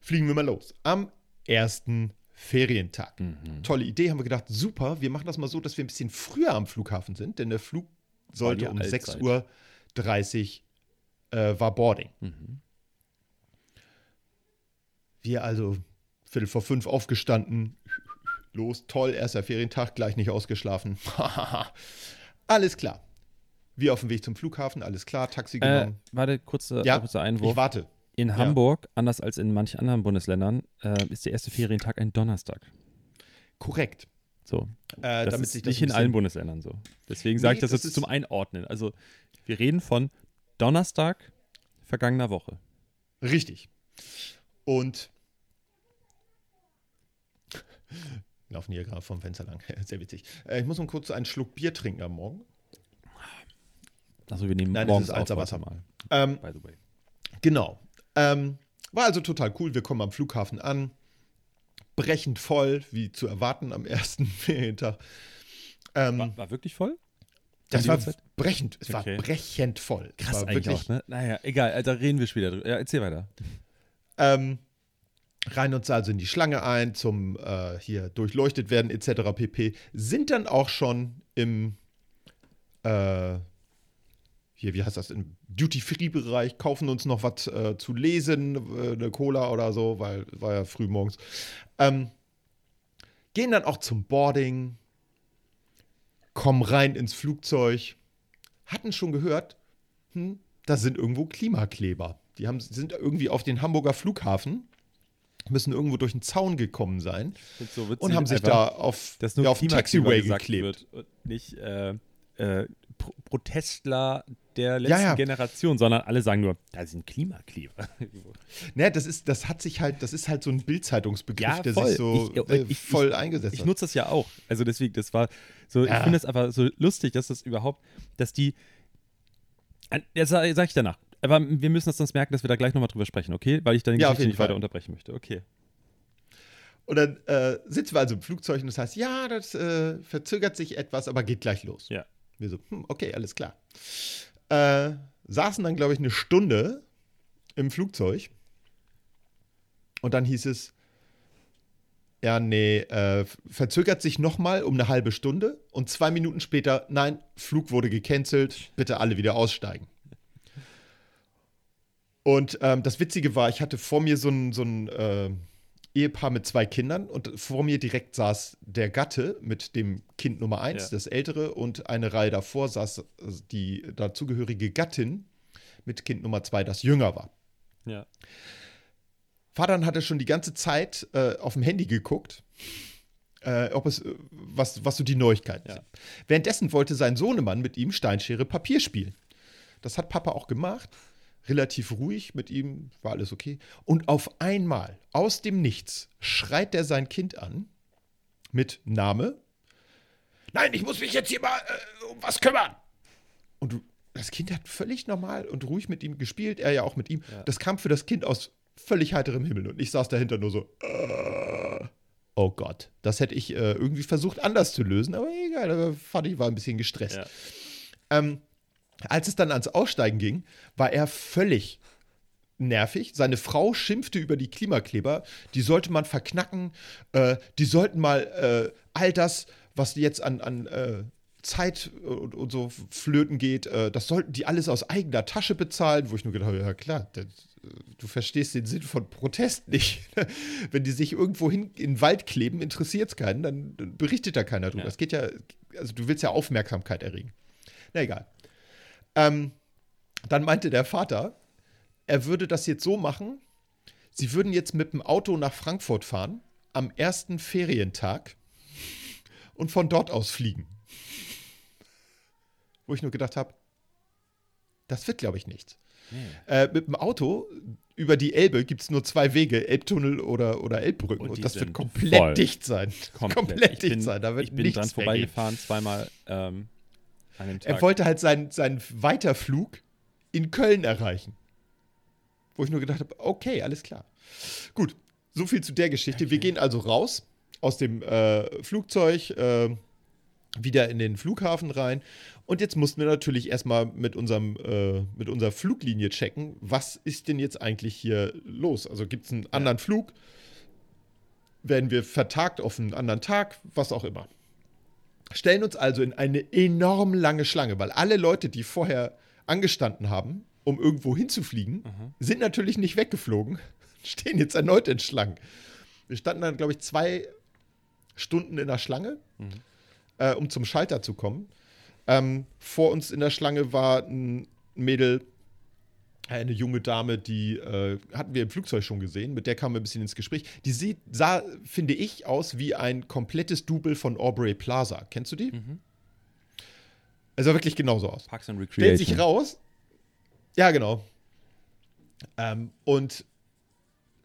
fliegen wir mal los. Am ersten Ferientag. Mhm. Tolle Idee, haben wir gedacht, super, wir machen das mal so, dass wir ein bisschen früher am Flughafen sind, denn der Flug sollte um Allzeit. 6.30 Uhr äh, war Boarding. Mhm. Wir also Viertel vor fünf aufgestanden. Los, toll, erster Ferientag, gleich nicht ausgeschlafen. alles klar. Wir auf dem Weg zum Flughafen, alles klar, Taxi Äh, genommen. warte, kurzer, Ja, kurzer Einwurf. ich warte. In Hamburg, anders als in manchen anderen Bundesländern, äh, ist der erste Ferientag ein Donnerstag. Korrekt. So. Äh, Das damit ist sich das nicht ein in allen Bundesländern so. Deswegen sage Nee, ich das das jetzt zum Einordnen. Also, wir reden von Donnerstag vergangener Woche. Richtig. Und laufen hier gerade vom Fenster lang. Sehr witzig. Äh, ich muss mal kurz einen Schluck Bier trinken am Morgen. Also, wir nehmen Nein, das morgens ist auf Alzerwasser. mal. Ähm, By the way. Genau. Ähm, war also total cool. Wir kommen am Flughafen an. Brechend voll, wie zu erwarten am ersten Ferientag. Ähm, War, war wirklich voll? das war Uhrzeit? brechend. Es Okay. war brechend voll. Krass war eigentlich wirklich, auch, ne? Naja, egal, da reden wir später drüber. Ja, erzähl weiter. Ähm, rein uns also in die Schlange ein, zum äh, hier durchleuchtet werden etc. pp. Sind dann auch schon im äh, hier, wie heißt das, im Duty-Free-Bereich, kaufen uns noch was äh, zu lesen, äh, eine Cola oder so, weil war ja früh morgens. Ähm, gehen dann auch zum Boarding, kommen rein ins Flugzeug, hatten schon gehört, hm, da sind irgendwo Klimakleber. Die haben, sind irgendwie auf den Hamburger Flughafen, müssen irgendwo durch den Zaun gekommen sein so witzig, und haben sich da auf, nur ja, auf Taxiway geklebt. nicht äh, äh, Pro Protestler der letzten Ja, ja. Generation, sondern alle sagen nur, da sind Klimakleber. Ne, das ist, das hat sich halt, das ist halt so ein Bildzeitungsbegriff, Ja, der sich so Ich- äh, ich- voll eingesetzt Ich hat. nutze das ja auch. Also deswegen, das war so, ich finde es einfach so lustig, dass das überhaupt, dass die, das sage sag ich danach. Aber wir müssen das sonst merken, dass wir da gleich nochmal drüber sprechen, okay? Weil ich dann die Ja, Geschichte nicht weiter Fall. unterbrechen möchte. Okay. Und dann äh, sitzen wir also im Flugzeug und das heißt, ja, das äh, verzögert sich etwas, aber geht gleich los. Ja. Wir so, hm, okay, alles klar. Äh, saßen dann, glaube ich, eine Stunde im Flugzeug und dann hieß es, ja, nee, äh, verzögert sich nochmal um eine halbe Stunde und zwei Minuten später, nein, Flug wurde gecancelt, bitte alle wieder aussteigen. Und ähm, das Witzige war, ich hatte vor mir so ein, so ein äh, Ehepaar mit zwei Kindern und vor mir direkt saß der Gatte mit dem Kind Nummer eins, Ja. das ältere, und eine Reihe davor saß äh, die dazugehörige Gattin mit Kind Nummer zwei, das jünger war. Ja. Vater hatte schon die ganze Zeit äh, auf dem Handy geguckt, äh, ob es, äh, was, was so die Neuigkeiten Ja. sind. Währenddessen wollte sein Sohnemann mit ihm Steinschere Papier spielen. Das hat Papa auch gemacht. Relativ ruhig mit ihm, war alles okay. Und auf einmal, aus dem Nichts, schreit er sein Kind an mit Name. Nein, ich muss mich jetzt hier mal äh, um was kümmern. Und du, das Kind hat völlig normal und ruhig mit ihm gespielt, er ja auch mit ihm. Ja. Das kam für das Kind aus völlig heiterem Himmel. Und ich saß dahinter nur so, äh, oh Gott, das hätte ich äh, irgendwie versucht anders zu lösen, aber egal, aber fand ich, war ein bisschen gestresst. Ja. Ähm, als es dann ans Aussteigen ging, war er völlig nervig. Seine Frau schimpfte über die Klimakleber. Die sollte man verknacken. Äh, die sollten mal äh, all das, was jetzt an, an äh, Zeit und, und so flöten geht, äh, das sollten die alles aus eigener Tasche bezahlen. Wo ich nur gedacht habe, ja klar, das, äh, du verstehst den Sinn von Protest nicht. Wenn die sich irgendwo hin in den Wald kleben, interessiert es keinen, dann, berichtet da keiner drüber. Ja. Es geht ja, also du willst ja Aufmerksamkeit erregen. Na egal. Ähm, dann meinte der Vater, er würde das jetzt so machen, sie würden jetzt mit dem Auto nach Frankfurt fahren, am ersten Ferientag und von dort aus fliegen. Wo ich nur gedacht habe, das wird, glaube ich, nichts. Nee. Äh, mit dem Auto über die Elbe gibt es nur zwei Wege, Elbtunnel oder, oder Elbbrücken. Und Und, das wird komplett dicht sein. Komplett, Komplett ich dicht bin, sein. Da wird ich bin dran vorbeigefahren, zweimal. Ähm, Er wollte halt seinen, seinen Weiterflug in Köln erreichen. Wo ich nur gedacht habe, okay, alles klar. Gut, so viel zu der Geschichte. Wir gehen also raus aus dem äh, Flugzeug, äh, wieder in den Flughafen rein. Und jetzt mussten wir natürlich erstmal mit, unserem, äh, mit unserer Fluglinie checken, was ist denn jetzt eigentlich hier los? Also gibt es einen anderen Flug? Werden wir vertagt auf einen anderen Tag? Was auch immer. Stellen uns also in eine enorm lange Schlange, weil alle Leute, die vorher angestanden haben, um irgendwo hinzufliegen, sind natürlich nicht weggeflogen, stehen jetzt erneut in Schlangen. Wir standen dann, glaube ich, zwei Stunden in der Schlange, äh, um zum Schalter zu kommen. Ähm, vor uns in der Schlange war ein Mädel, eine junge Dame, die äh, hatten wir im Flugzeug schon gesehen, mit der kamen wir ein bisschen ins Gespräch. Die sieht, sah, finde ich, aus wie ein komplettes Double von Aubrey Plaza. Kennst du die? Es sah wirklich genauso aus. Parks and Stellt Recreation. sich raus. Ja, genau. Ähm, und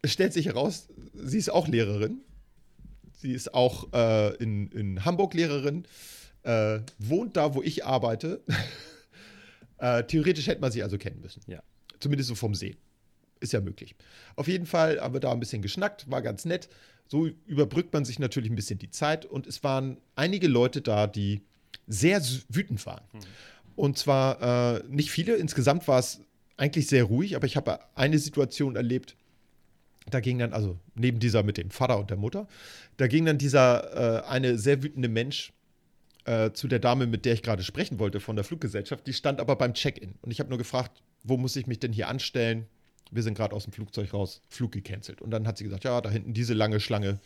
es stellt sich heraus, sie ist auch Lehrerin. Sie ist auch äh, in, in Hamburg Lehrerin, äh, wohnt da, wo ich arbeite. äh, theoretisch hätte man sie also kennen müssen. Ja. Zumindest so vom Sehen. Ist ja möglich. Auf jeden Fall haben wir da ein bisschen geschnackt, war ganz nett. So überbrückt man sich natürlich ein bisschen die Zeit und es waren einige Leute da, die sehr wütend waren. Und zwar äh, nicht viele, insgesamt war es eigentlich sehr ruhig, aber ich habe eine Situation erlebt, da ging dann, also neben dieser mit dem Vater und der Mutter, da ging dann dieser äh, eine sehr wütende Mensch äh, zu der Dame, mit der ich gerade sprechen wollte von der Fluggesellschaft, die stand aber beim Check-in. Und ich habe nur gefragt, wo muss ich mich denn hier anstellen? Wir sind gerade aus dem Flugzeug raus, Flug gecancelt. Und dann hat sie gesagt, ja, da hinten diese lange Schlange,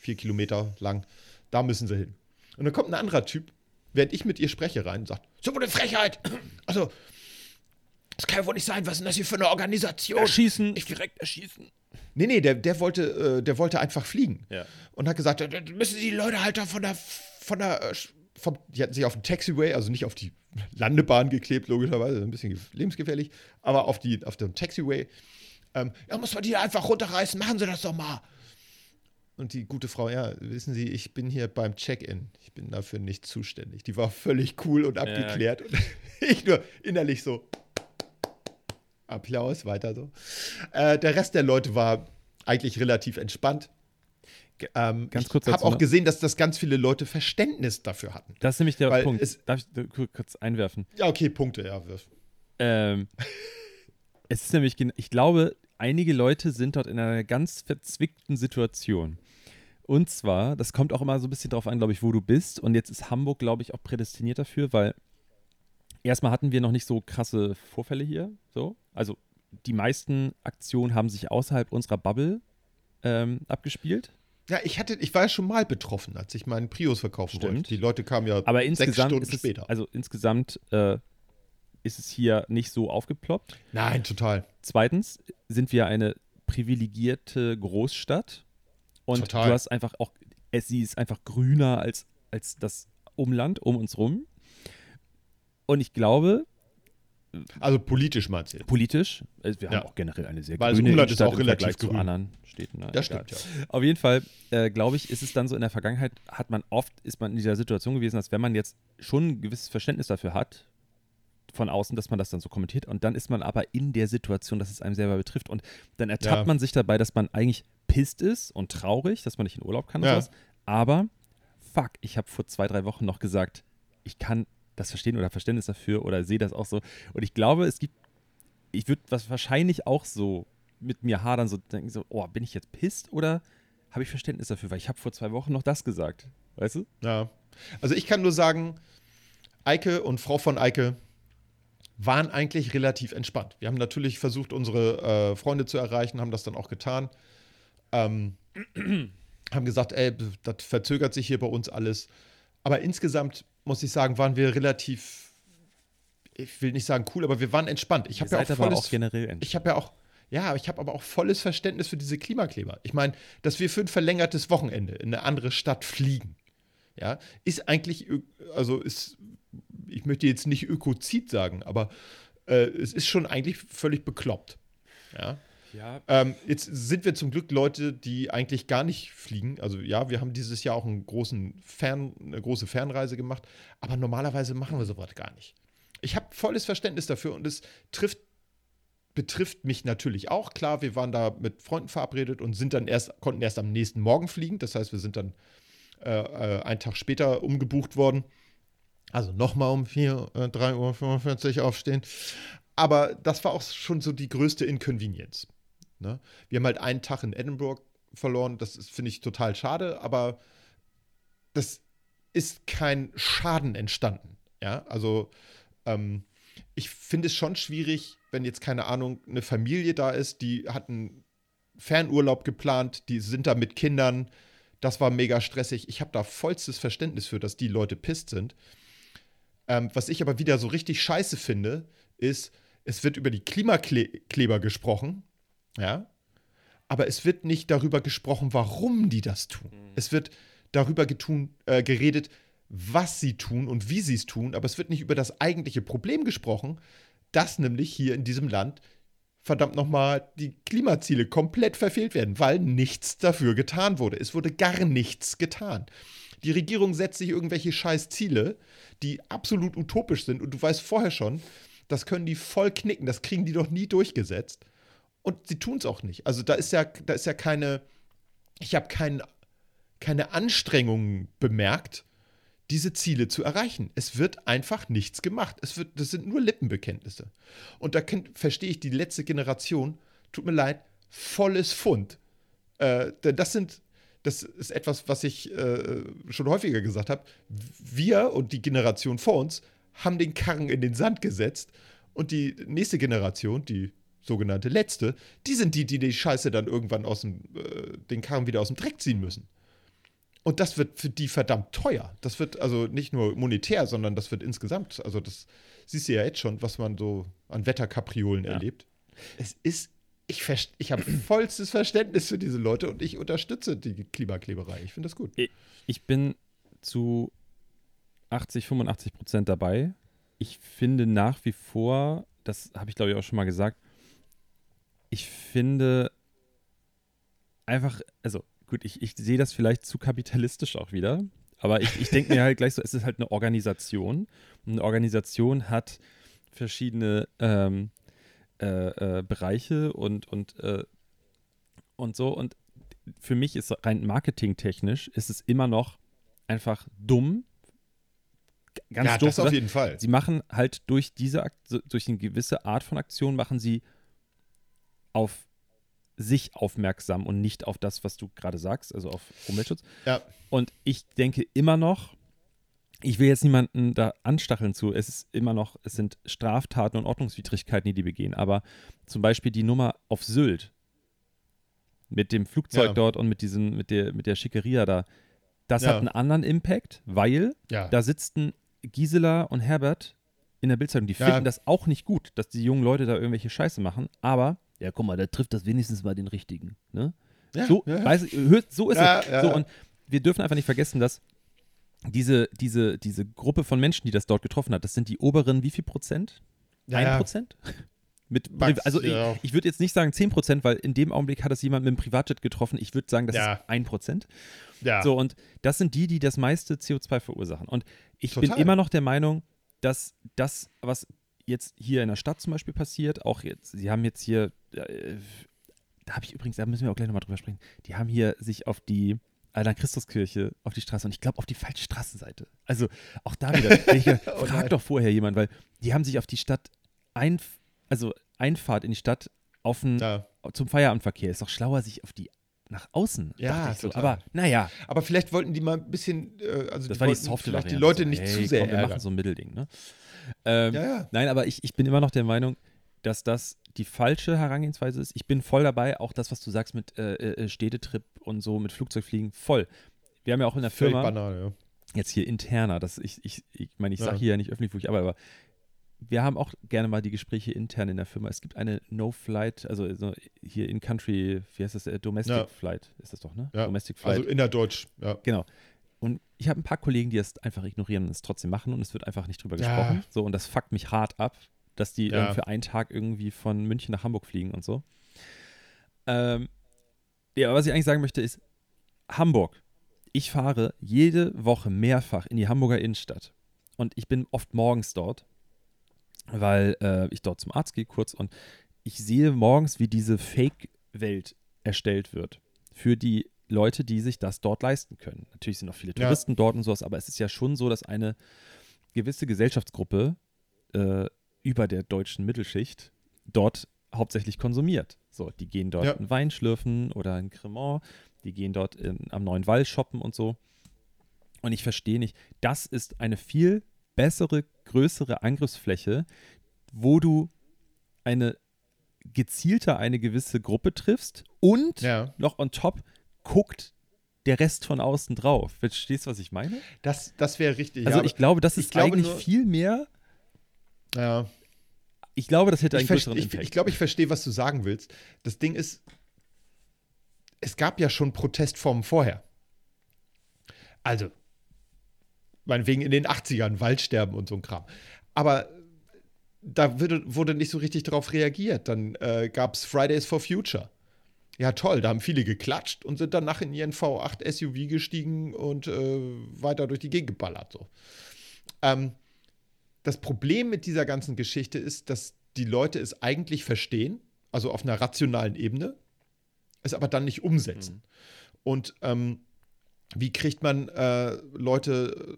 vier Kilometer lang, da müssen sie hin. Und dann kommt ein anderer Typ, während ich mit ihr spreche, rein und sagt, so eine Frechheit. Also, das kann ja wohl nicht sein, was ist denn das hier für eine Organisation? Erschießen, direkt erschießen. Nee, nee, der, der, wollte, äh, der wollte einfach fliegen. Ja. Und hat gesagt, da müssen die Leute halt da von der, von der, äh, vom, die hatten sich auf den Taxiway, also nicht auf die Landebahn geklebt, logischerweise, ein bisschen gef- lebensgefährlich, aber auf, die, auf dem Taxiway. Ähm, ja, muss man die einfach runterreißen, machen Sie das doch mal. Und die gute Frau, ja, wissen Sie, ich bin hier beim Check-in. Ich bin dafür nicht zuständig. Die war völlig cool und abgeklärt. Und ich nur innerlich so, Applaus, weiter so. Äh, der Rest der Leute war eigentlich relativ entspannt. Ähm, ganz ich kurz habe dazu auch noch. gesehen, dass das ganz viele Leute Verständnis dafür hatten. Das ist nämlich der Weil Punkt. Darf ich kurz einwerfen? Ja, okay, Punkte, ja. wirf. Ähm, es ist nämlich, ich glaube, einige Leute sind dort in einer ganz verzwickten Situation. Und zwar, das kommt auch immer so ein bisschen drauf an, glaube ich, wo du bist. Und jetzt ist Hamburg, glaube ich, auch prädestiniert dafür, weil erstmal hatten wir noch nicht so krasse Vorfälle hier. So. Also die meisten Aktionen haben sich außerhalb unserer Bubble ähm, abgespielt. Ja, ich hatte, ich war ja schon mal betroffen, als ich meinen Prius verkaufen Stimmt. wollte. Die Leute kamen ja Aber sechs insgesamt Stunden ist es, später. also insgesamt äh, ist es hier nicht so aufgeploppt. Nein, total. Zweitens sind wir eine privilegierte Großstadt und Total. du hast einfach auch, es, sie ist einfach grüner als, als das Umland um uns rum. Und ich glaube, Also politisch meinst du jetzt? politisch, also wir Ja. haben auch generell eine sehr Weil grüne Umland ist Innenstadt auch im relativ zu grün. anderen Städten. ne? Das Egal. stimmt, ja. Auf jeden Fall, äh, glaube ich, ist es dann so in der Vergangenheit, hat man oft, ist man in dieser Situation gewesen, dass wenn man jetzt schon ein gewisses Verständnis dafür hat, von außen, dass man das dann so kommentiert und dann ist man aber in der Situation, dass es einem selber betrifft und dann ertappt Ja. man sich dabei, dass man eigentlich pisst ist und traurig, dass man nicht in Urlaub kann und Ja. sowas, aber fuck, ich habe vor zwei, drei Wochen noch gesagt, ich kann das verstehen oder Verständnis dafür oder sehe das auch so und ich glaube, es gibt, ich würde was wahrscheinlich auch so mit mir hadern, so denken so, oh, bin ich jetzt pisst oder habe ich Verständnis dafür, weil ich habe vor zwei Wochen noch das gesagt, weißt du? Ja. Also ich kann nur sagen, Eike und Frau von Eike waren eigentlich relativ entspannt. Wir haben natürlich versucht, unsere äh, Freunde zu erreichen, haben das dann auch getan. Ähm, haben gesagt, ey, das verzögert sich hier bei uns alles. Aber insgesamt muss ich sagen, waren wir relativ, ich will nicht sagen cool, aber wir waren entspannt. Ich habe ja auch volles, auch generell entspannt. ich habe ja auch, ja, ich habe aber auch volles Verständnis für diese Klimakleber. Ich meine, dass wir für ein verlängertes Wochenende in eine andere Stadt fliegen, ja, ist eigentlich, also ist, ich möchte jetzt nicht Ökozid sagen, aber äh, es ist schon eigentlich völlig bekloppt. Ja. Ja. Ähm, jetzt sind wir zum Glück Leute, die eigentlich gar nicht fliegen. Also ja, wir haben dieses Jahr auch einen großen Fern, eine große Fernreise gemacht, aber normalerweise machen wir sowas gar nicht. Ich habe volles Verständnis dafür und es trifft, betrifft mich natürlich auch. Klar, wir waren da mit Freunden verabredet und sind dann erst, konnten erst am nächsten Morgen fliegen. Das heißt, wir sind dann äh, äh, einen Tag später umgebucht worden. Also nochmal um 4, äh, 3.45 Uhr aufstehen. Aber das war auch schon so die größte Inconvenience. Ne? Wir haben halt einen Tag in Edinburgh verloren. Das finde ich total schade, aber das ist kein Schaden entstanden. Ja, also ähm, ich finde es schon schwierig, wenn jetzt keine Ahnung eine Familie da ist, die hat einen Fernurlaub geplant, die sind da mit Kindern. Das war mega stressig. Ich habe da vollstes Verständnis für, dass die Leute pisst sind. Ähm, was ich aber wieder so richtig scheiße finde, ist, es wird über die Klimakleber gesprochen, ja, aber es wird nicht darüber gesprochen, warum die das tun. Mhm. Es wird darüber getun, äh, geredet, was sie tun und wie sie es tun, aber es wird nicht über das eigentliche Problem gesprochen, dass nämlich hier in diesem Land verdammt nochmal die Klimaziele komplett verfehlt werden, weil nichts dafür getan wurde. Es wurde gar nichts getan. Die Regierung setzt sich irgendwelche scheiß Ziele, die absolut utopisch sind und du weißt vorher schon, das können die voll knicken, das kriegen die doch nie durchgesetzt. Und sie tun es auch nicht. Also da ist ja, da ist ja keine, ich habe kein, keine Anstrengungen bemerkt, diese Ziele zu erreichen. Es wird einfach nichts gemacht. Es wird, das sind nur Lippenbekenntnisse. Und da verstehe ich die letzte Generation, tut mir leid, volles Fund. Äh, denn das sind, das ist etwas, was ich äh, schon häufiger gesagt habe. Wir und die Generation vor uns haben den Karren in den Sand gesetzt und die nächste Generation, die sogenannte letzte, die sind die, die die Scheiße dann irgendwann aus dem, äh, den Karren wieder aus dem Dreck ziehen müssen. Und das wird für die verdammt teuer. Das wird also nicht nur monetär, sondern das wird insgesamt, also das siehst du ja jetzt schon, was man so an Wetterkapriolen ja. erlebt. Es ist, ich, ich habe vollstes Verständnis für diese Leute und ich unterstütze die Klimakleberei. Ich finde das gut. Ich bin zu 80, 85 Prozent dabei. Ich finde nach wie vor, das habe ich glaube ich auch schon mal gesagt, ich finde einfach, also gut, ich, ich sehe das vielleicht zu kapitalistisch auch wieder, aber ich, ich denke mir halt gleich so, es ist halt eine Organisation. Und eine Organisation hat verschiedene ähm, äh, äh, Bereiche und, und, äh, und so. Und für mich ist rein marketingtechnisch ist es immer noch einfach dumm, ganz ja, doof. Das auf jeden Fall. Sie machen halt durch diese, durch eine gewisse Art von Aktion machen sie auf sich aufmerksam und nicht auf das, was du gerade sagst, also auf Umweltschutz. Ja. Und ich denke immer noch, ich will jetzt niemanden da anstacheln zu, es ist immer noch, es sind Straftaten und Ordnungswidrigkeiten, die die begehen, aber zum Beispiel die Nummer auf Sylt mit dem Flugzeug ja. dort und mit diesem, mit der, mit der Schickeria da, das ja. hat einen anderen Impact, weil da sitzen Gisela und Herbert in der Bildzeitung, die finden das auch nicht gut, dass die jungen Leute da irgendwelche Scheiße machen, aber ja, guck mal, da trifft das wenigstens mal den Richtigen. Ne? Ja, so, ja. Weißt, so ist ja, es. So, und wir dürfen einfach nicht vergessen, dass diese, diese, diese Gruppe von Menschen, die das dort getroffen hat, das sind die oberen wie viel Prozent? Ein Prozent? Mit, also ich, ich würde jetzt nicht sagen 10 Prozent, weil in dem Augenblick hat das jemand mit einem Privatjet getroffen. Ich würde sagen, das ist ein Prozent. Ja. So, und das sind die, die das meiste CO2 verursachen. Und ich Total. bin immer noch der Meinung, dass das, was jetzt hier in der Stadt zum Beispiel passiert, auch jetzt, sie haben jetzt hier, äh, da habe ich übrigens, da müssen wir auch gleich nochmal drüber sprechen, die haben hier sich auf die Alter Christuskirche auf die Straße und ich glaube auf die falsche Straßenseite. Also auch da wieder, ich, oh frag doch vorher jemand, weil die haben sich auf die Stadt ein, also Einfahrt in die Stadt auf ja. zum Feierabendverkehr. Ist doch schlauer, sich auf die nach außen. Ja, so. aber naja. Aber vielleicht wollten die mal ein bisschen, äh, also das die war die Soft vielleicht die Leute nicht hey, zu sehr komm, wir machen so ein Mittelding. Ne? Ähm, ja, ja. Nein, aber ich, ich bin immer noch der Meinung, dass das die falsche Herangehensweise ist. Ich bin voll dabei, auch das, was du sagst mit äh, äh Städtetrip und so, mit Flugzeugfliegen, voll. Wir haben ja auch in der Firma, banal, ja. jetzt hier interner, das ich, ich, ich meine, ich sage hier ja nicht öffentlich, wo ich arbeite, aber wir haben auch gerne mal die Gespräche intern in der Firma. Es gibt eine No-Flight, also hier in Country, wie heißt das, äh, Domestic ja. Flight, ist das doch, ne? Ja. Domestic Flight. Also innerdeutsch, ja. Genau. Und ich habe ein paar Kollegen, die es einfach ignorieren und es trotzdem machen und es wird einfach nicht drüber ja. gesprochen. So, und das fuckt mich hart ab, dass die ja. für einen Tag irgendwie von München nach Hamburg fliegen und so. Ähm, ja, was ich eigentlich sagen möchte ist, Hamburg. Ich fahre jede Woche mehrfach in die Hamburger Innenstadt. Und ich bin oft morgens dort, weil äh, ich dort zum Arzt gehe kurz und ich sehe morgens, wie diese Fake-Welt erstellt wird. Für die Leute, die sich das dort leisten können. Natürlich sind auch viele Touristen ja. dort und sowas, aber es ist ja schon so, dass eine gewisse Gesellschaftsgruppe äh, über der deutschen Mittelschicht dort hauptsächlich konsumiert. So, die gehen dort ja. einen Wein schlürfen oder ein Cremant, die gehen dort in, am neuen Wall shoppen und so. Und ich verstehe nicht, das ist eine viel bessere, größere Angriffsfläche, wo du eine gezielter eine gewisse Gruppe triffst und ja. noch on top guckt der Rest von außen drauf. Verstehst du, was ich meine? Das, das wäre richtig. Also ja, ich glaube, das ist eigentlich nur, viel mehr. Ja. Ich glaube, das hätte einen größeren ich, Impact. Ich, ich glaube, ich verstehe, was du sagen willst. Das Ding ist, es gab ja schon Protestformen vorher. Also, meinetwegen in den 80ern, Waldsterben und so ein Kram. Aber da wurde, wurde nicht so richtig darauf reagiert. Dann äh, gab es Fridays for Future. Ja, toll, da haben viele geklatscht und sind danach in ihren V8 SUV gestiegen und äh, weiter durch die Gegend geballert. So. Ähm, das Problem mit dieser ganzen Geschichte ist, dass die Leute es eigentlich verstehen, also auf einer rationalen Ebene, es aber dann nicht umsetzen. Mhm. Und ähm, wie kriegt man äh, Leute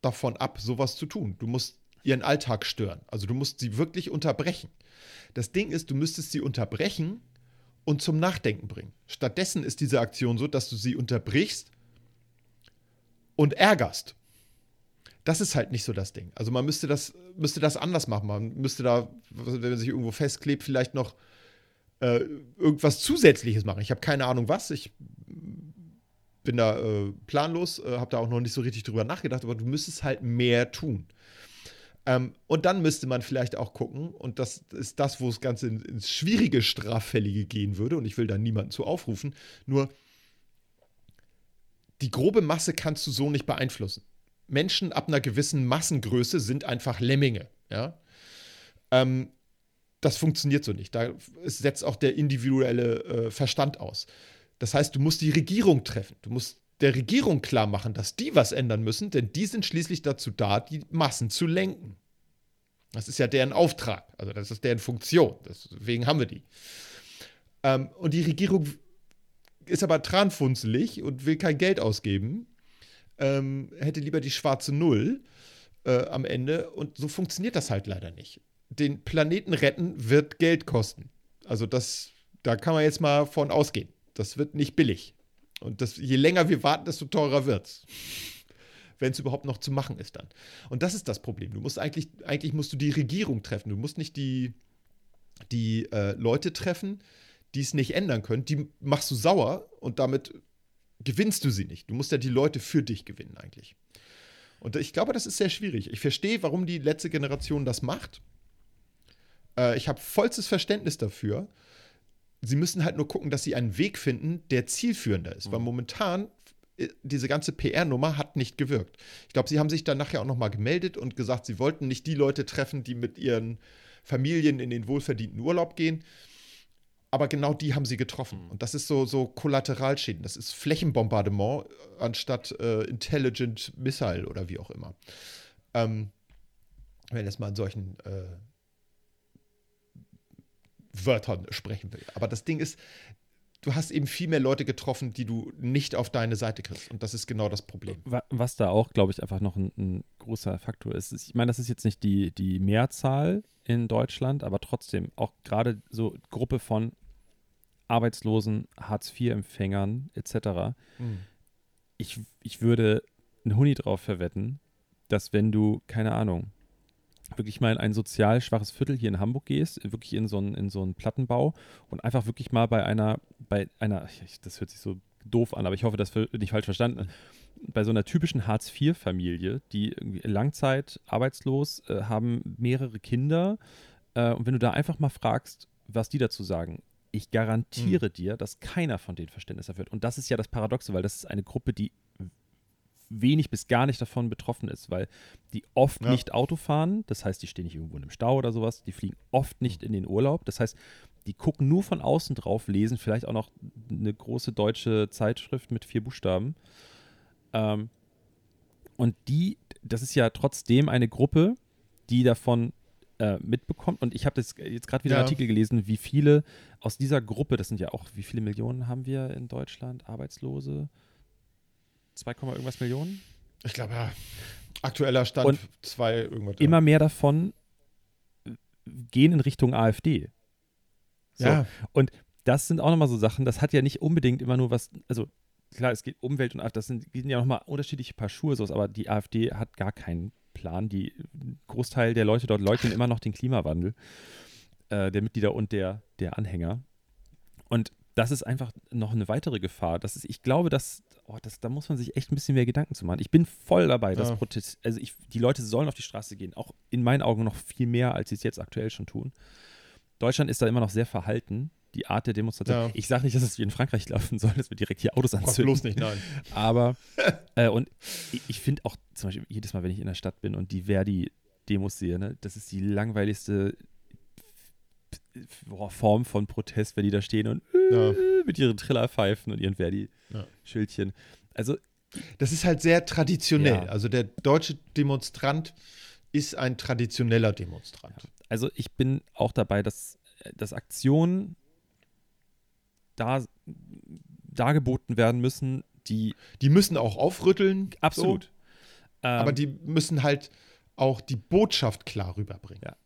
davon ab, sowas zu tun? Du musst ihren Alltag stören. Also du musst sie wirklich unterbrechen. Das Ding ist, du müsstest sie unterbrechen und zum Nachdenken bringen. Stattdessen ist diese Aktion so, dass du sie unterbrichst und ärgerst. Das ist halt nicht so das Ding. Also man müsste das, müsste das anders machen. Man müsste da, wenn man sich irgendwo festklebt, vielleicht noch äh, irgendwas Zusätzliches machen. Ich habe keine Ahnung was. Ich bin da äh, planlos, äh, habe da auch noch nicht so richtig drüber nachgedacht, aber du müsstest halt mehr tun. Ähm, und dann müsste man vielleicht auch gucken, und das ist das, wo das Ganze ins schwierige Straffällige gehen würde, und ich will da niemanden zu aufrufen, nur die grobe Masse kannst du so nicht beeinflussen. Menschen ab einer gewissen Massengröße sind einfach Lemminge. Ja? Ähm, das funktioniert so nicht. Da setzt auch der individuelle äh, Verstand aus. Das heißt, du musst die Regierung treffen. Du musst der Regierung klar machen, dass die was ändern müssen, denn die sind schließlich dazu da, die Massen zu lenken. Das ist ja deren Auftrag, also das ist deren Funktion. Deswegen haben wir die. Ähm, und die Regierung ist aber tranfunzelig und will kein Geld ausgeben ähm, hätte lieber die schwarze Null äh, am Ende. Und so funktioniert das halt leider nicht. Den Planeten retten wird Geld kosten. Also das, da kann man jetzt mal von ausgehen. Das wird nicht billig. Und das, je länger wir warten, desto teurer wird es. Wenn es überhaupt noch zu machen ist dann. Und das ist das Problem. Du musst eigentlich, eigentlich musst du die Regierung treffen. Du musst nicht die, die äh, Leute treffen, die es nicht ändern können. Die machst du sauer und damit gewinnst du sie nicht. Du musst ja die Leute für dich gewinnen eigentlich. Und ich glaube, das ist sehr schwierig. Ich verstehe, warum die letzte Generation das macht. Äh, ich habe vollstes Verständnis dafür. Sie müssen halt nur gucken, dass sie einen Weg finden, der zielführender ist. Mhm. Weil momentan äh, diese ganze PR-Nummer hat nicht gewirkt. Ich glaube, sie haben sich dann nachher auch noch mal gemeldet und gesagt, sie wollten nicht die Leute treffen, die mit ihren Familien in den wohlverdienten Urlaub gehen, aber genau die haben sie getroffen. Mhm. Und das ist so, so Kollateralschäden. Das ist Flächenbombardement anstatt äh, Intelligent Missile oder wie auch immer. Ähm, wenn es mal in solchen äh, Wörtern sprechen will. Aber das Ding ist, du hast eben viel mehr Leute getroffen, die du nicht auf deine Seite kriegst. Und das ist genau das Problem. Was da auch, glaube ich, einfach noch ein, ein, großer Faktor ist. Ich meine, das ist jetzt nicht die, die Mehrzahl in Deutschland, aber trotzdem auch gerade so Gruppe von Arbeitslosen, Hartz-IV-Empfängern etc. Mhm. Ich, ich würde einen Huni drauf verwetten, dass wenn du, keine Ahnung, wirklich mal in ein sozial schwaches Viertel hier in Hamburg gehst, wirklich in so einen, in so einen Plattenbau und einfach wirklich mal bei einer, bei einer, das hört sich so doof an, aber ich hoffe, das wird nicht falsch verstanden, bei so einer typischen Hartz-IV-Familie, die irgendwie Langzeit arbeitslos, äh, haben mehrere Kinder äh, und wenn du da einfach mal fragst, was die dazu sagen, ich garantiere mhm. dir, dass keiner von denen Verständnis dafür hat. Und das ist ja das Paradoxe, weil das ist eine Gruppe, die wenig bis gar nicht davon betroffen ist, weil die oft ja. nicht Auto fahren, das heißt, die stehen nicht irgendwo in einem Stau oder sowas, die fliegen oft nicht in den Urlaub, das heißt, die gucken nur von außen drauf, lesen vielleicht auch noch eine große deutsche Zeitschrift mit vier Buchstaben. Ähm, und die, das ist ja trotzdem eine Gruppe, die davon äh, mitbekommt. Und ich habe jetzt gerade wieder Ja. einen Artikel gelesen, wie viele aus dieser Gruppe, das sind ja auch, wie viele Millionen haben wir in Deutschland, Arbeitslose? 2, irgendwas Millionen? Ich glaube, ja. Aktueller Stand Und zwei irgendwas. Immer mehr davon gehen in Richtung AfD. So. Ja. Und das sind auch nochmal so Sachen, das hat ja nicht unbedingt immer nur was, also klar, es geht Umwelt und AfD, das sind, sind ja nochmal unterschiedliche Paar Schuhe, so, aber die AfD hat gar keinen Plan. Die ein Großteil der Leute dort leugnen immer noch den Klimawandel, äh, der Mitglieder und der, der Anhänger. Und das ist einfach noch eine weitere Gefahr. Das ist, ich glaube, dass, oh, das, da muss man sich echt ein bisschen mehr Gedanken zu machen. Ich bin voll dabei, dass Ja. Protest, also ich, die Leute sollen auf die Straße gehen, auch in meinen Augen noch viel mehr, als sie es jetzt aktuell schon tun. Deutschland ist da immer noch sehr verhalten, die Art der Demonstration. Ja. Ich sage nicht, dass es wie in Frankreich laufen soll, dass wir direkt hier Autos anzünden. bloß nicht, nein. Aber, äh, und ich, ich finde auch zum Beispiel jedes Mal, wenn ich in der Stadt bin und die Verdi-Demos sehe, ne, das ist die langweiligste boah, Form von Protest, wenn die da stehen und Ja. mit ihren Trillerpfeifen und ihren Verdi-Schildchen. Also, Das ist halt sehr traditionell. Ja. Also der deutsche Demonstrant ist ein traditioneller Demonstrant. also ich bin auch dabei, dass, dass Aktionen da dargeboten werden müssen, die Die müssen auch aufrütteln. absolut. So, aber ähm, die müssen halt auch die Botschaft klar rüberbringen. Ja.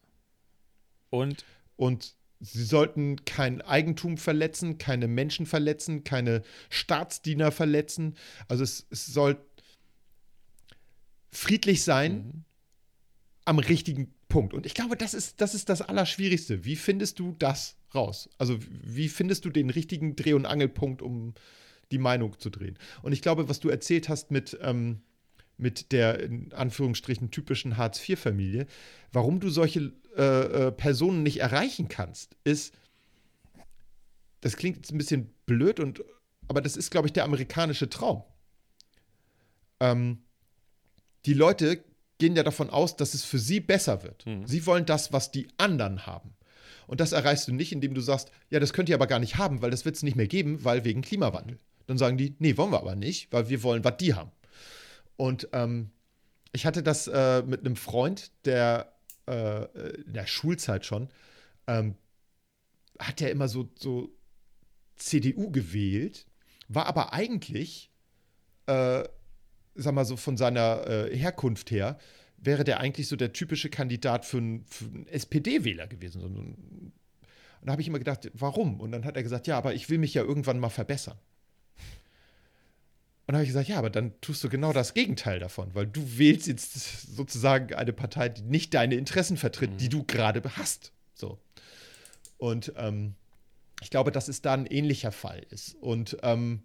und Und sie sollten kein Eigentum verletzen, keine Menschen verletzen, keine Staatsdiener verletzen. Also es, es soll friedlich sein mhm. am richtigen Punkt. Und ich glaube, das ist, das ist das Allerschwierigste. Wie findest du das raus? Also wie findest du den richtigen Dreh- und Angelpunkt, um die Meinung zu drehen? Und ich glaube, was du erzählt hast mit, ähm, mit der in Anführungsstrichen typischen Hartz-IV-Familie, warum du solche äh, äh, Personen nicht erreichen kannst, ist, das klingt jetzt ein bisschen blöd, und, aber das ist, glaube ich, der amerikanische Traum. Ähm, die Leute gehen ja davon aus, dass es für sie besser wird. Mhm. Sie wollen das, was die anderen haben. Und das erreichst du nicht, indem du sagst, ja, das könnt ihr aber gar nicht haben, weil das wird es nicht mehr geben, weil wegen Klimawandel. Dann sagen die, nee, wollen wir aber nicht, weil wir wollen, was die haben. Und ähm, ich hatte das äh, mit einem Freund, der äh, in der Schulzeit schon, ähm, hat der immer so, so CDU gewählt, war aber eigentlich, äh, sag mal so von seiner äh, Herkunft her, wäre der eigentlich so der typische Kandidat für einen, einen SPD-Wähler gewesen. Und da habe ich immer gedacht, warum? Und dann hat er gesagt, ja, aber ich will mich ja irgendwann mal verbessern. Und da habe ich gesagt, ja, aber dann tust du genau das Gegenteil davon, weil du wählst jetzt sozusagen eine Partei, die nicht deine Interessen vertritt, die du gerade hast. So. Und ähm, ich glaube, dass es da ein ähnlicher Fall ist. Und ähm,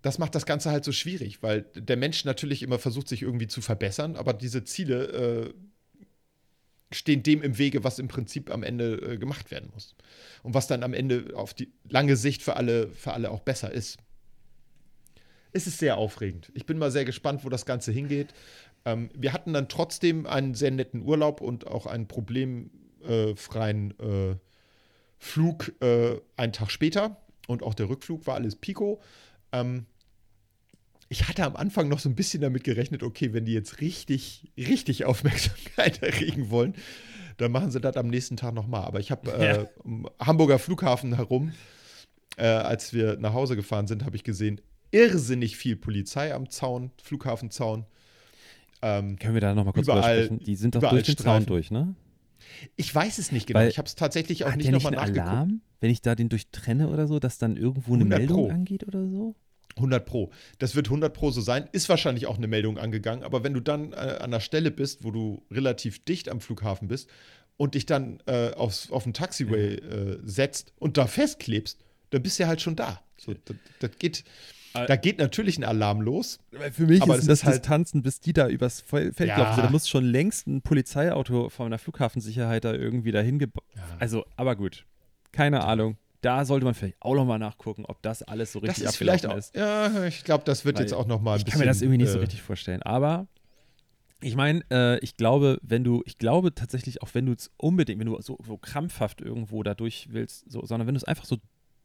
das macht das Ganze halt so schwierig, weil der Mensch natürlich immer versucht, sich irgendwie zu verbessern, aber diese Ziele äh, stehen dem im Wege, was im Prinzip am Ende äh, gemacht werden muss. Und was dann am Ende auf die lange Sicht für alle, für alle auch besser ist. Es ist sehr aufregend. Ich bin mal sehr gespannt, wo das Ganze hingeht. Ähm, wir hatten dann trotzdem einen sehr netten Urlaub und auch einen problemfreien äh, Flug äh, einen Tag später. Und auch der Rückflug war alles Pico. Ähm, ich hatte am Anfang noch so ein bisschen damit gerechnet, okay, wenn die jetzt richtig, richtig Aufmerksamkeit erregen wollen, dann machen sie das am nächsten Tag nochmal. Aber ich habe äh, Ja. am Hamburger Flughafen herum, äh, als wir nach Hause gefahren sind, habe ich gesehen, irrsinnig viel Polizei am Zaun, Flughafenzaun. Ähm, können wir da nochmal kurz Überall- sprechen? Die sind doch durch den Zaun Streifen. durch, ne? ich weiß es nicht genau. Weil- ich habe es tatsächlich auch nicht nochmal nachgeguckt. Alarm, wenn ich da den durchtrenne oder so, dass dann irgendwo eine 100 Meldung Pro. angeht oder so? 100 Pro. Das wird 100 Pro so sein. Ist wahrscheinlich auch eine Meldung angegangen. Aber wenn du dann äh, an der Stelle bist, wo du relativ dicht am Flughafen bist und dich dann äh, aufs, auf den Taxiway äh, setzt und da festklebst, dann bist du ja halt schon da. So, das, das geht, da geht natürlich ein Alarm los. Weil für mich Aber ist das das ist halt- Distanzen, bis die da übers Fel- Feld Ja. laufen. Da muss schon längst ein Polizeiauto von der Flughafensicherheit da irgendwie dahin gebaut. Also, aber gut. Keine Ahnung. Da sollte man vielleicht auch nochmal nachgucken, ob das alles so Das richtig ist vielleicht abgelaufen auch. ist. Ja, ich glaube, das wird Weil jetzt auch noch mal ein Ich bisschen. kann mir das irgendwie nicht so äh, richtig vorstellen. Aber Ich meine, äh, ich glaube, wenn du, ich glaube tatsächlich auch, wenn du es unbedingt, wenn du so, so krampfhaft irgendwo dadurch willst, so, sondern wenn du es einfach so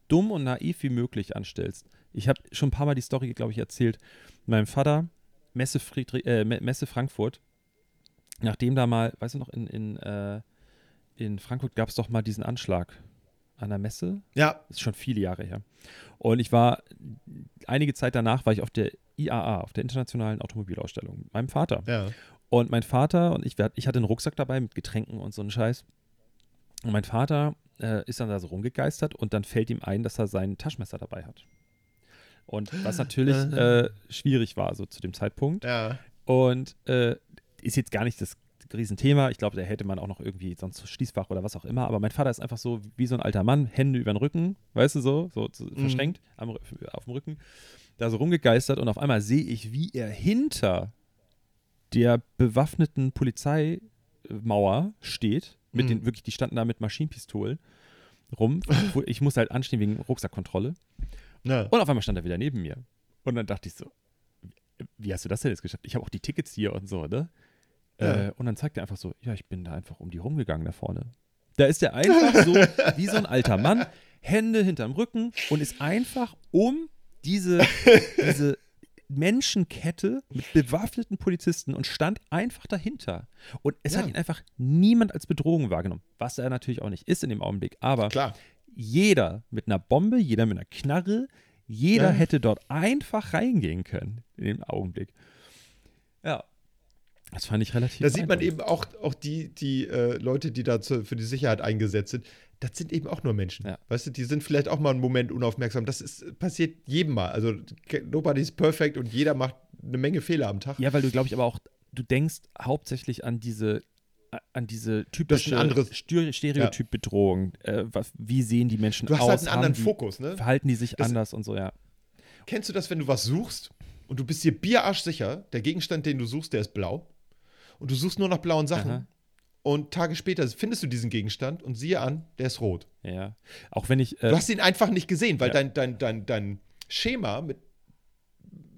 dumm und naiv wie möglich anstellst. Ich habe schon ein paar Mal die Story, glaube ich, erzählt. Meinem Vater, Messe, Friedrich, äh, Messe Frankfurt, nachdem da mal, weißt du noch, in, in, äh, in Frankfurt gab es doch mal diesen Anschlag an der Messe. Ja. Das ist schon viele Jahre her. Und ich war, einige Zeit danach war ich auf der IAA, auf der Internationalen Automobilausstellung, mit meinem Vater. Ja. Und mein Vater und ich, ich hatte einen Rucksack dabei mit Getränken und so einen Scheiß. Und mein Vater äh, ist dann da so rumgegeistert und dann fällt ihm ein, dass er sein Taschenmesser dabei hat. Und was natürlich äh, schwierig war, so zu dem Zeitpunkt. Ja. Und äh, ist jetzt gar nicht das Riesenthema. Ich glaube, da hätte man auch noch irgendwie sonst so Schließfach oder was auch immer. Aber mein Vater ist einfach so wie so ein alter Mann, Hände über den Rücken, weißt du so, so, so Mhm. verschränkt am, auf dem Rücken, da so rumgegeistert und auf einmal sehe ich, wie er hinter der bewaffneten Polizeimauer steht. Mit Mhm. den, wirklich, die standen da mit Maschinenpistolen rum. Ich muss halt anstehen wegen Rucksackkontrolle. ja. Und auf einmal stand er wieder neben mir. Und dann dachte ich so, wie hast du das denn jetzt geschafft? Ich habe auch die Tickets hier und so, ne? Ja. Äh, und dann zeigt er einfach so, ja, ich bin da einfach um die rumgegangen da vorne. Da ist er einfach so wie so ein alter Mann, Hände hinterm Rücken und ist einfach um diese, diese Menschenkette mit bewaffneten Polizisten und stand einfach dahinter. Und es Ja. hat ihn einfach niemand als Bedrohung wahrgenommen, was er natürlich auch nicht ist in dem Augenblick. Aber Klar. jeder mit einer Bombe, jeder mit einer Knarre, jeder Ja. hätte dort einfach reingehen können in dem Augenblick. Ja. Das fand ich relativ. Da sieht man eben auch, auch die, die äh, Leute, die da für die Sicherheit eingesetzt sind, das sind eben auch nur Menschen. Ja. Weißt du, die sind vielleicht auch mal einen Moment unaufmerksam. Das ist, passiert jedem mal. Also nobody's perfect und jeder macht eine Menge Fehler am Tag. Ja, weil du, glaube ich, aber auch, du denkst hauptsächlich an diese an diese typische Stereotyp-Bedrohung. Äh, was, wie sehen die Menschen Du hast aus? halt einen anderen die, Fokus, ne? Verhalten die sich Das- anders und so, ja. Kennst du das, wenn du was suchst und du bist dir bierarsch sicher, der Gegenstand, den du suchst, der ist blau und du suchst nur nach blauen Sachen Aha. Und Tage später findest du diesen Gegenstand und siehe an, der ist rot. Ja. Auch wenn ich. Äh, Du hast ihn einfach nicht gesehen, weil Ja. dein, dein, dein, dein Schema, mit,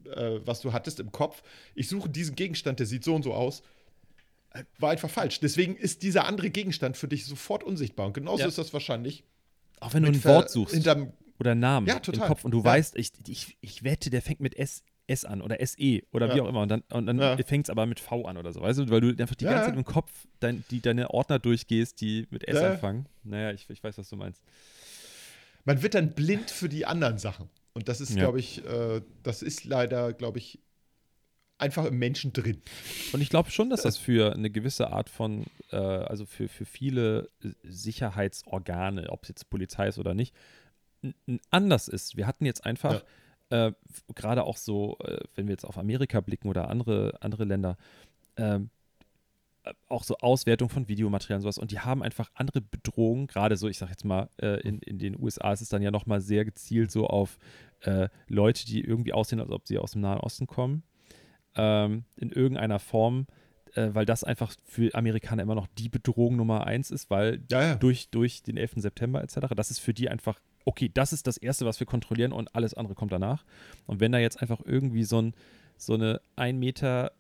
äh, was du hattest im Kopf, ich suche diesen Gegenstand, der sieht so und so aus, äh, war einfach falsch. Deswegen ist dieser andere Gegenstand für dich sofort unsichtbar. Und genauso Ja. ist das wahrscheinlich. auch wenn du ein Wort suchst. Hinterm, oder Namen Ja, im. Kopf und du Ja. weißt, ich, ich, ich wette, der fängt mit S, S an oder SE oder wie Ja. auch immer und dann, und dann Ja. fängt es aber mit V an oder so, weißt du, weil du einfach die Ja, ganze ja. Zeit im Kopf dein, die, deine Ordner durchgehst, die mit S Ja, ja. anfangen. Naja, ich, ich weiß, was du meinst. man wird dann blind für die anderen Sachen. Und das ist, Ja. glaube ich, äh, das ist leider, glaube ich, einfach im Menschen drin. Und ich glaube schon, dass das für eine gewisse Art von, äh, also für, für viele Sicherheitsorgane, ob es jetzt Polizei ist oder nicht, anders ist. Wir hatten jetzt einfach, äh, gerade auch so, äh, wenn wir jetzt auf Amerika blicken oder andere, andere Länder, ähm, äh, auch so Auswertung von Videomaterial und sowas. Und die haben einfach andere Bedrohungen, gerade so, ich sag jetzt mal, äh, in, in den USA ist es dann ja nochmal sehr gezielt so auf äh, Leute, die irgendwie aussehen, als ob sie aus dem Nahen Osten kommen. Ähm, in irgendeiner Form, äh, weil das einfach für Amerikaner immer noch die Bedrohung Nummer eins ist, weil Ja, ja. durch, durch den 11. September etc., das ist für die einfach, okay, das ist das Erste, was wir kontrollieren und alles andere kommt danach. Und wenn da jetzt einfach irgendwie so, ein, so eine 1,60 Meter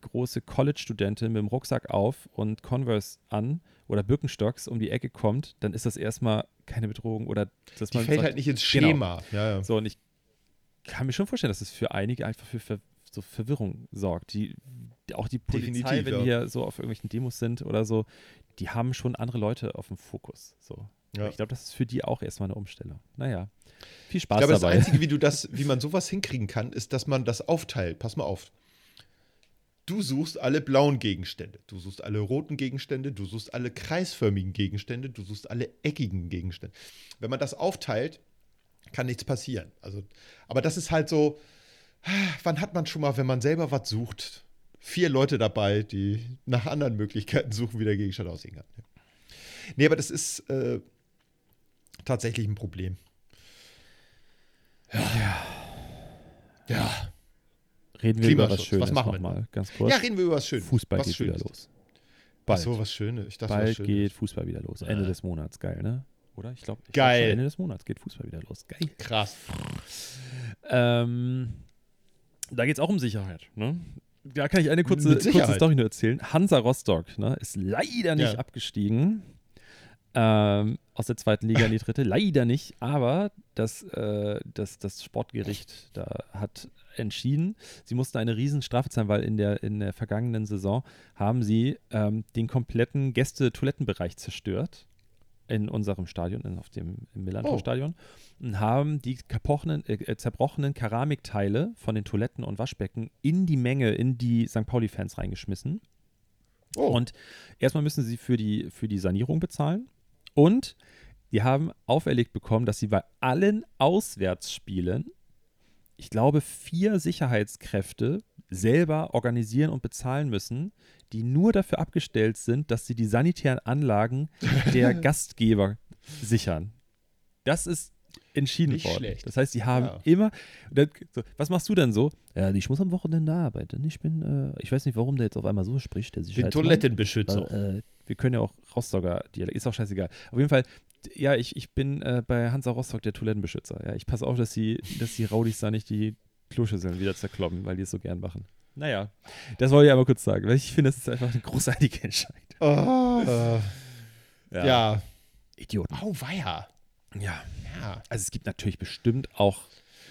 große College-Studentin mit dem Rucksack auf und Converse an oder Birkenstocks um die Ecke kommt, dann ist das erstmal keine Bedrohung oder dass Die man fällt sagt, halt nicht ins Genau. Schema. Ja, ja. so, und ich kann mir schon vorstellen, dass es für einige einfach für Ver so Verwirrung sorgt. Die, auch die Polizei, Definitiv, wenn ja. die hier so auf irgendwelchen Demos sind oder so, die haben schon andere Leute auf dem Fokus. So. Ja. Ich glaube, das ist für die auch erstmal eine Umstellung. Naja, viel Ich Spaß glaube, das dabei. Einzige, wie du das, wie man sowas hinkriegen kann, ist, dass man das aufteilt. Pass mal auf. Du suchst alle blauen Gegenstände, du suchst alle roten Gegenstände, du suchst alle kreisförmigen Gegenstände, du suchst alle eckigen Gegenstände. Wenn man das aufteilt, kann nichts passieren. Also, aber das ist halt so, wann hat man schon mal, wenn man selber was sucht, vier Leute dabei, die nach anderen Möglichkeiten suchen, wie der Gegenstand aussehen kann. Nee, aber das ist äh, tatsächlich ein Problem. Ja. Reden wir über was. Schönes Was machen wir nochmal, ganz kurz. Ja, reden wir über was Schönes. Fußball was geht wieder Schönes. los. Ach Bald, so, was Schönes. Ich dachte, was bald Schönes. geht Fußball wieder los. Ende Äh. des Monats, geil, ne? Oder? Ich glaube, Geil. Ende des Monats geht Fußball wieder los. Geil. Krass. Ähm, da geht es auch um Sicherheit. Ne? Da kann ich eine kurze, kurze Sicherheit. Story nur erzählen. Hansa Rostock ne, ist leider nicht Ja. abgestiegen. Ähm, aus der zweiten Liga in die dritte. Leider nicht. Aber das, äh, das, das Sportgericht da hat entschieden, sie mussten eine riesen Strafe zahlen, weil in der, in der vergangenen Saison haben sie ähm, den kompletten Gäste-Toilettenbereich zerstört in unserem Stadion, in, auf dem im Millantor-Stadion und haben die kapochenen, äh, äh, zerbrochenen Keramikteile von den Toiletten und Waschbecken in die Menge, in die St. Pauli-Fans reingeschmissen. Oh. Und erstmal müssen sie für die, für die Sanierung bezahlen. Und die haben auferlegt bekommen, dass sie bei allen Auswärtsspielen, ich glaube, vier Sicherheitskräfte selber organisieren und bezahlen müssen, die nur dafür abgestellt sind, dass sie die sanitären Anlagen der Gastgeber sichern. Das ist entschieden Nicht worden. schlecht. Das heißt, sie haben Ja. immer. Dann, so, was machst du denn so? Ja, ich muss am Wochenende arbeiten. Ich bin, äh, ich weiß nicht, warum der jetzt auf einmal so spricht. Der Den Sicherheitsmann. Toilettenbeschützer. Weil, äh, wir können ja auch Rostocker Dialekt, ist auch scheißegal. Auf jeden Fall, ja, ich, ich bin äh, bei Hansa Rostock der Toilettenbeschützer. Ja, ich passe auf, dass die, dass die Raudis da nicht die Kloschüsseln wieder zerkloppen, weil die es so gern machen. Naja, das wollte ich einmal kurz sagen, weil ich finde, das ist einfach eine großartige Entscheidung. Ah, äh, ja. Idioten. Au, weia. Ja. Ja. Also es gibt natürlich bestimmt auch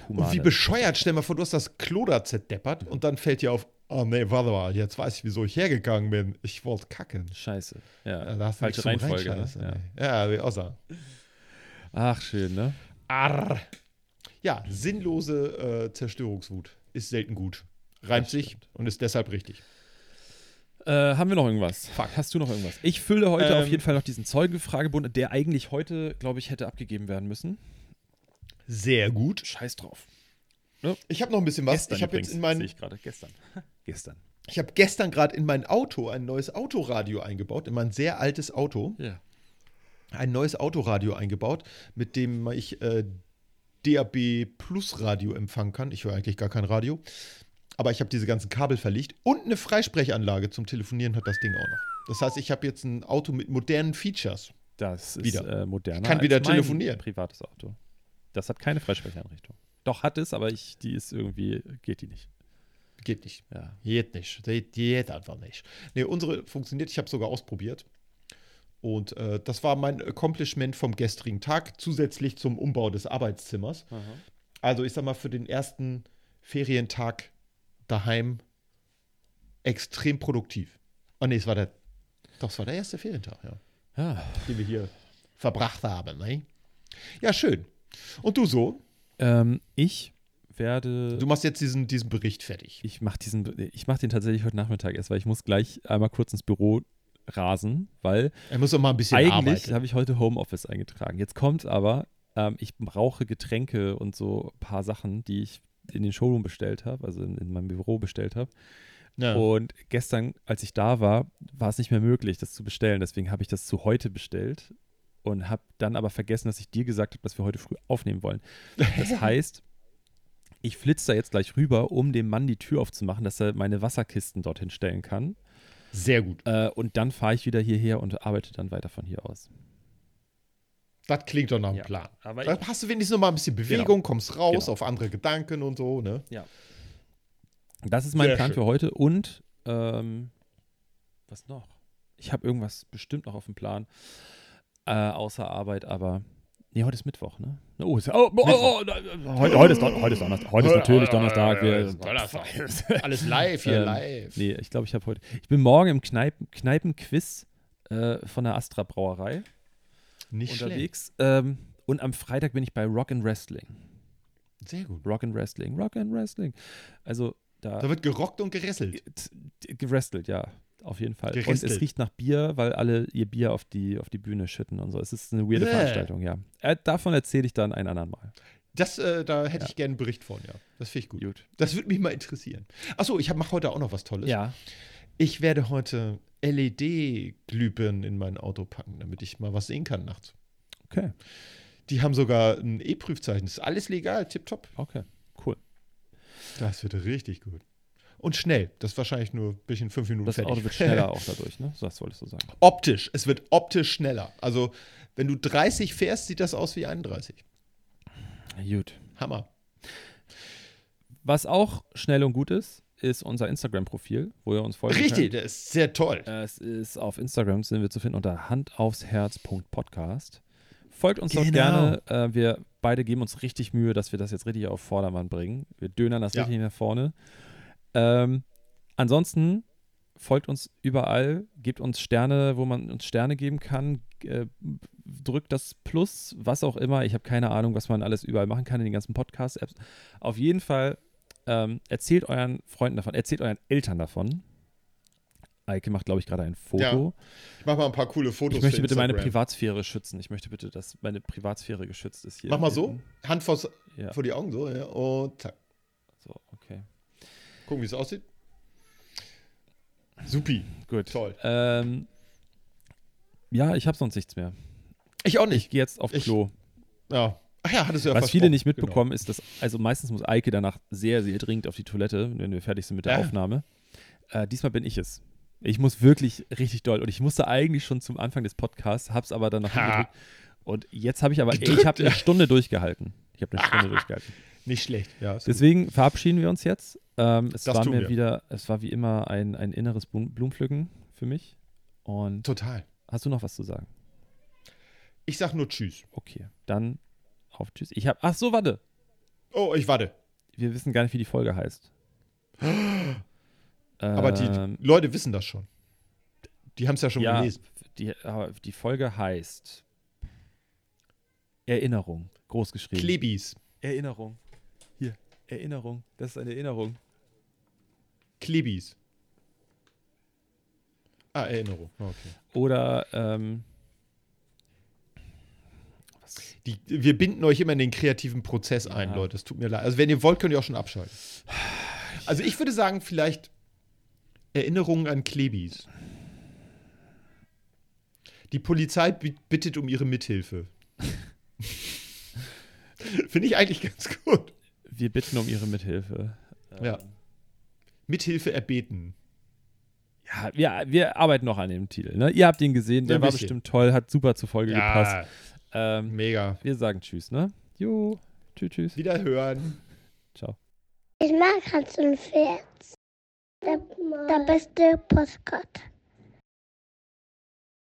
humane. Und wie bescheuert, stell mal vor, du hast das Klo da zerdeppert und dann fällt dir auf, oh nee, warte mal, jetzt weiß ich, wieso ich hergegangen bin. Ich wollte kacken. Scheiße. Ja, Ja, da hast falsche Reihenfolge. Ne? Ja. Ja, wie aussah. Ach, schön, ne? Arr. Ja, sinnlose äh, Zerstörungswut ist selten gut. Reimt sich und ist deshalb richtig. Äh, haben wir noch irgendwas? Fuck. Hast du noch irgendwas? Ich fülle heute auf Ähm, jeden Fall noch diesen Zeugenfragebund, der eigentlich heute, glaube ich, hätte abgegeben werden müssen. Sehr gut. Scheiß drauf. Ich habe noch ein bisschen was. Gestern ich habe jetzt in mein, sehe ich gerade. Gestern. Gestern. ich habe gestern gerade in mein Auto ein neues Autoradio eingebaut, in mein sehr altes Auto. Ja. ein neues Autoradio eingebaut, mit dem ich äh, DAB Plus Radio empfangen kann. Ich höre eigentlich gar kein Radio. Aber ich habe diese ganzen Kabel verlegt und eine Freisprechanlage zum Telefonieren hat das Ding auch noch. Das heißt, ich habe jetzt ein Auto mit modernen Features. Das ist Wieder. Äh, moderner. Ich kann wieder telefonieren. privates Auto. Das hat keine Freisprecheinrichtung. Doch, hat es, aber ich, die ist irgendwie, geht die nicht. Geht nicht. Ja. Geht nicht. Geht, geht einfach nicht. Nee, unsere funktioniert. Ich habe sogar ausprobiert. Und äh, das war mein Accomplishment vom gestrigen Tag, zusätzlich zum Umbau des Arbeitszimmers. Also ich sag mal, für den ersten Ferientag daheim extrem produktiv. Oh nee, es war der, doch, es war der erste Ferientag, ja, Ja. den wir hier verbracht haben. Ne? Ja, schön. Und du so? Ähm, ich werde. Du machst jetzt diesen, diesen Bericht fertig. ich mache diesen, ich mache den tatsächlich heute Nachmittag erst, weil ich muss gleich einmal kurz ins Büro rasen, weil Er muss doch mal ein bisschen eigentlich habe ich heute Homeoffice eingetragen. Jetzt kommt aber, ähm, ich brauche Getränke und so ein paar Sachen, die ich in den Showroom bestellt habe, also in, in meinem Büro bestellt habe. Ja. Und gestern, als ich da war, war es nicht mehr möglich, das zu bestellen. Deswegen habe ich das zu heute bestellt und habe dann aber vergessen, dass ich dir gesagt habe, dass wir heute früh aufnehmen wollen. Das heißt, ich flitze da jetzt gleich rüber, um dem Mann die Tür aufzumachen, dass er meine Wasserkisten dorthin stellen kann. Sehr gut. Äh, und dann fahre ich wieder hierher und arbeite dann weiter von hier aus. Das klingt doch nach einem Ja. Plan. Aber Da hast du wenigstens noch mal ein bisschen Bewegung, kommst raus Genau. auf andere Gedanken und so, ne? Das ist mein Sehr Plan schön. für heute. Und ähm, was noch? Ich habe irgendwas bestimmt noch auf dem Plan. Äh, außer Arbeit, aber. Nee, heute ist Mittwoch, ne? Oh, ist, oh, oh, oh, oh, heute, heute, ist, Don- heute ist Donnerstag. Heute ist natürlich Donnerstag. Wir, Donnerstag. Alles live hier, Ähm, live. Nee, ich glaube, ich habe heute. Ich bin morgen im Kneipen, Kneipenquiz äh, von der Astra Brauerei Nicht unterwegs. Ähm, und am Freitag bin ich bei Rock and Wrestling. Sehr gut. Rock and Wrestling, Rock and Wrestling. Also da, Da wird gerockt und gerasselt. T- Gerestelt, ja, auf jeden Fall. Und Gerestelt. es riecht nach Bier, weil alle ihr Bier auf die, auf die Bühne schütten und so. Es ist eine weirde Bäh. Veranstaltung, ja. Äh, davon erzähle ich dann ein anderen Mal. Das, äh, da hätte Ja. ich gerne einen Bericht von, ja. Das finde ich gut. Gut. Das würde mich mal interessieren. Achso, ich mache heute auch noch was Tolles. Ja. Ich werde heute LED-Glühbirnen in mein Auto packen, damit ich mal was sehen kann nachts. Okay. Die haben sogar ein E-Prüfzeichen. Das ist alles legal, tipptopp. Okay. Cool. Das wird richtig gut. Und schnell. Das ist wahrscheinlich nur ein bisschen fünf Minuten Das fertig. Auto wird schneller auch dadurch, ne? Das wolltest du sagen. optisch. Es wird optisch schneller. Also, wenn du 30 fährst, sieht das aus wie 31. Gut. Hammer. Was auch schnell und gut ist, ist unser Instagram-Profil, wo ihr uns folgen Richtig, könnt. der ist sehr toll. Es ist auf Instagram sind wir zu finden unter handaufsherz.podcast. Folgt uns Genau. doch gerne. Äh, wir beide geben uns richtig Mühe, dass wir das jetzt richtig auf Vordermann bringen. Wir dönern das Ja. richtig nach vorne. Ähm, ansonsten folgt uns überall, gebt uns Sterne, wo man uns Sterne geben kann. Äh, drückt das Plus, was auch immer. Ich habe keine Ahnung, was man alles überall machen kann in den ganzen Podcast-Apps. Auf jeden Fall ähm, erzählt euren Freunden davon, erzählt euren Eltern davon. Eike macht, glaube ich, gerade ein Foto. Ich mach mal ein paar coole Fotos Ich möchte bitte meine. Privatsphäre schützen. Ich möchte bitte, dass meine Privatsphäre geschützt ist hier. Mach mal so, hinten. Hand vors, Ja, vor die Augen, so, ja, und zack. so, okay. Gucken, wie es aussieht. Supi, Gut. toll. Ähm, ja, ich habe sonst nichts mehr. Ich auch Ich nicht. gehe jetzt auf Ich- Klo. Ja. Ach ja, hattest du ja Was viele nicht Genau. mitbekommen, ist, dass, also meistens muss Eike danach sehr, sehr dringend auf die Toilette, wenn wir fertig sind mit der Ja. Aufnahme. Äh, diesmal bin ich es. Ich muss wirklich richtig doll. Und ich musste eigentlich schon zum Anfang des Podcasts, hab's aber dann noch hingedrückt. Und jetzt habe ich aber, ey, ich habe eine. Stunde durchgehalten. Ich habe eine Stunde durchgehalten. Nicht schlecht. Ja, ist gut. Deswegen verabschieden wir uns jetzt. Ähm, es Das war mir wir. wieder, es war wie immer ein, ein inneres Blum Blumenpflücken für mich. Und Total. hast du noch was zu sagen? Ich sag nur Tschüss. Okay, dann auf Tschüss. Ich habe, ach so, warte. Oh, ich warte. Wir wissen gar nicht, wie die Folge heißt. Aber die Ähm, Leute wissen das schon. Die haben es ja schon ja, gelesen. Die, die Folge heißt Erinnerung, groß geschrieben. Klebis. Erinnerung. Hier, Erinnerung. Das ist eine Erinnerung. Klebis. Ah, Erinnerung. Okay. Oder, ähm? Die, wir binden euch immer in den kreativen Prozess ein, Ja. Leute. Es tut mir leid. Also, wenn ihr wollt, könnt ihr auch schon abschalten. Also, ich würde sagen, vielleicht Erinnerungen an Klebis. Die Polizei bi- bittet um ihre Mithilfe. Finde ich eigentlich ganz gut. Wir bitten um Ihre Mithilfe. Ja. Mithilfe erbeten. Ja, wir, wir arbeiten noch an dem Titel. Ne? Ihr habt ihn gesehen, der Ein war bestimmt toll, hat super zur Folge gepasst. Ähm, mega. wir sagen Tschüss, ne? Jo, tschüss, tschüss. Wiederhören. Ciao. Ich mag Hans und Pferd. Der, der beste Postkarte.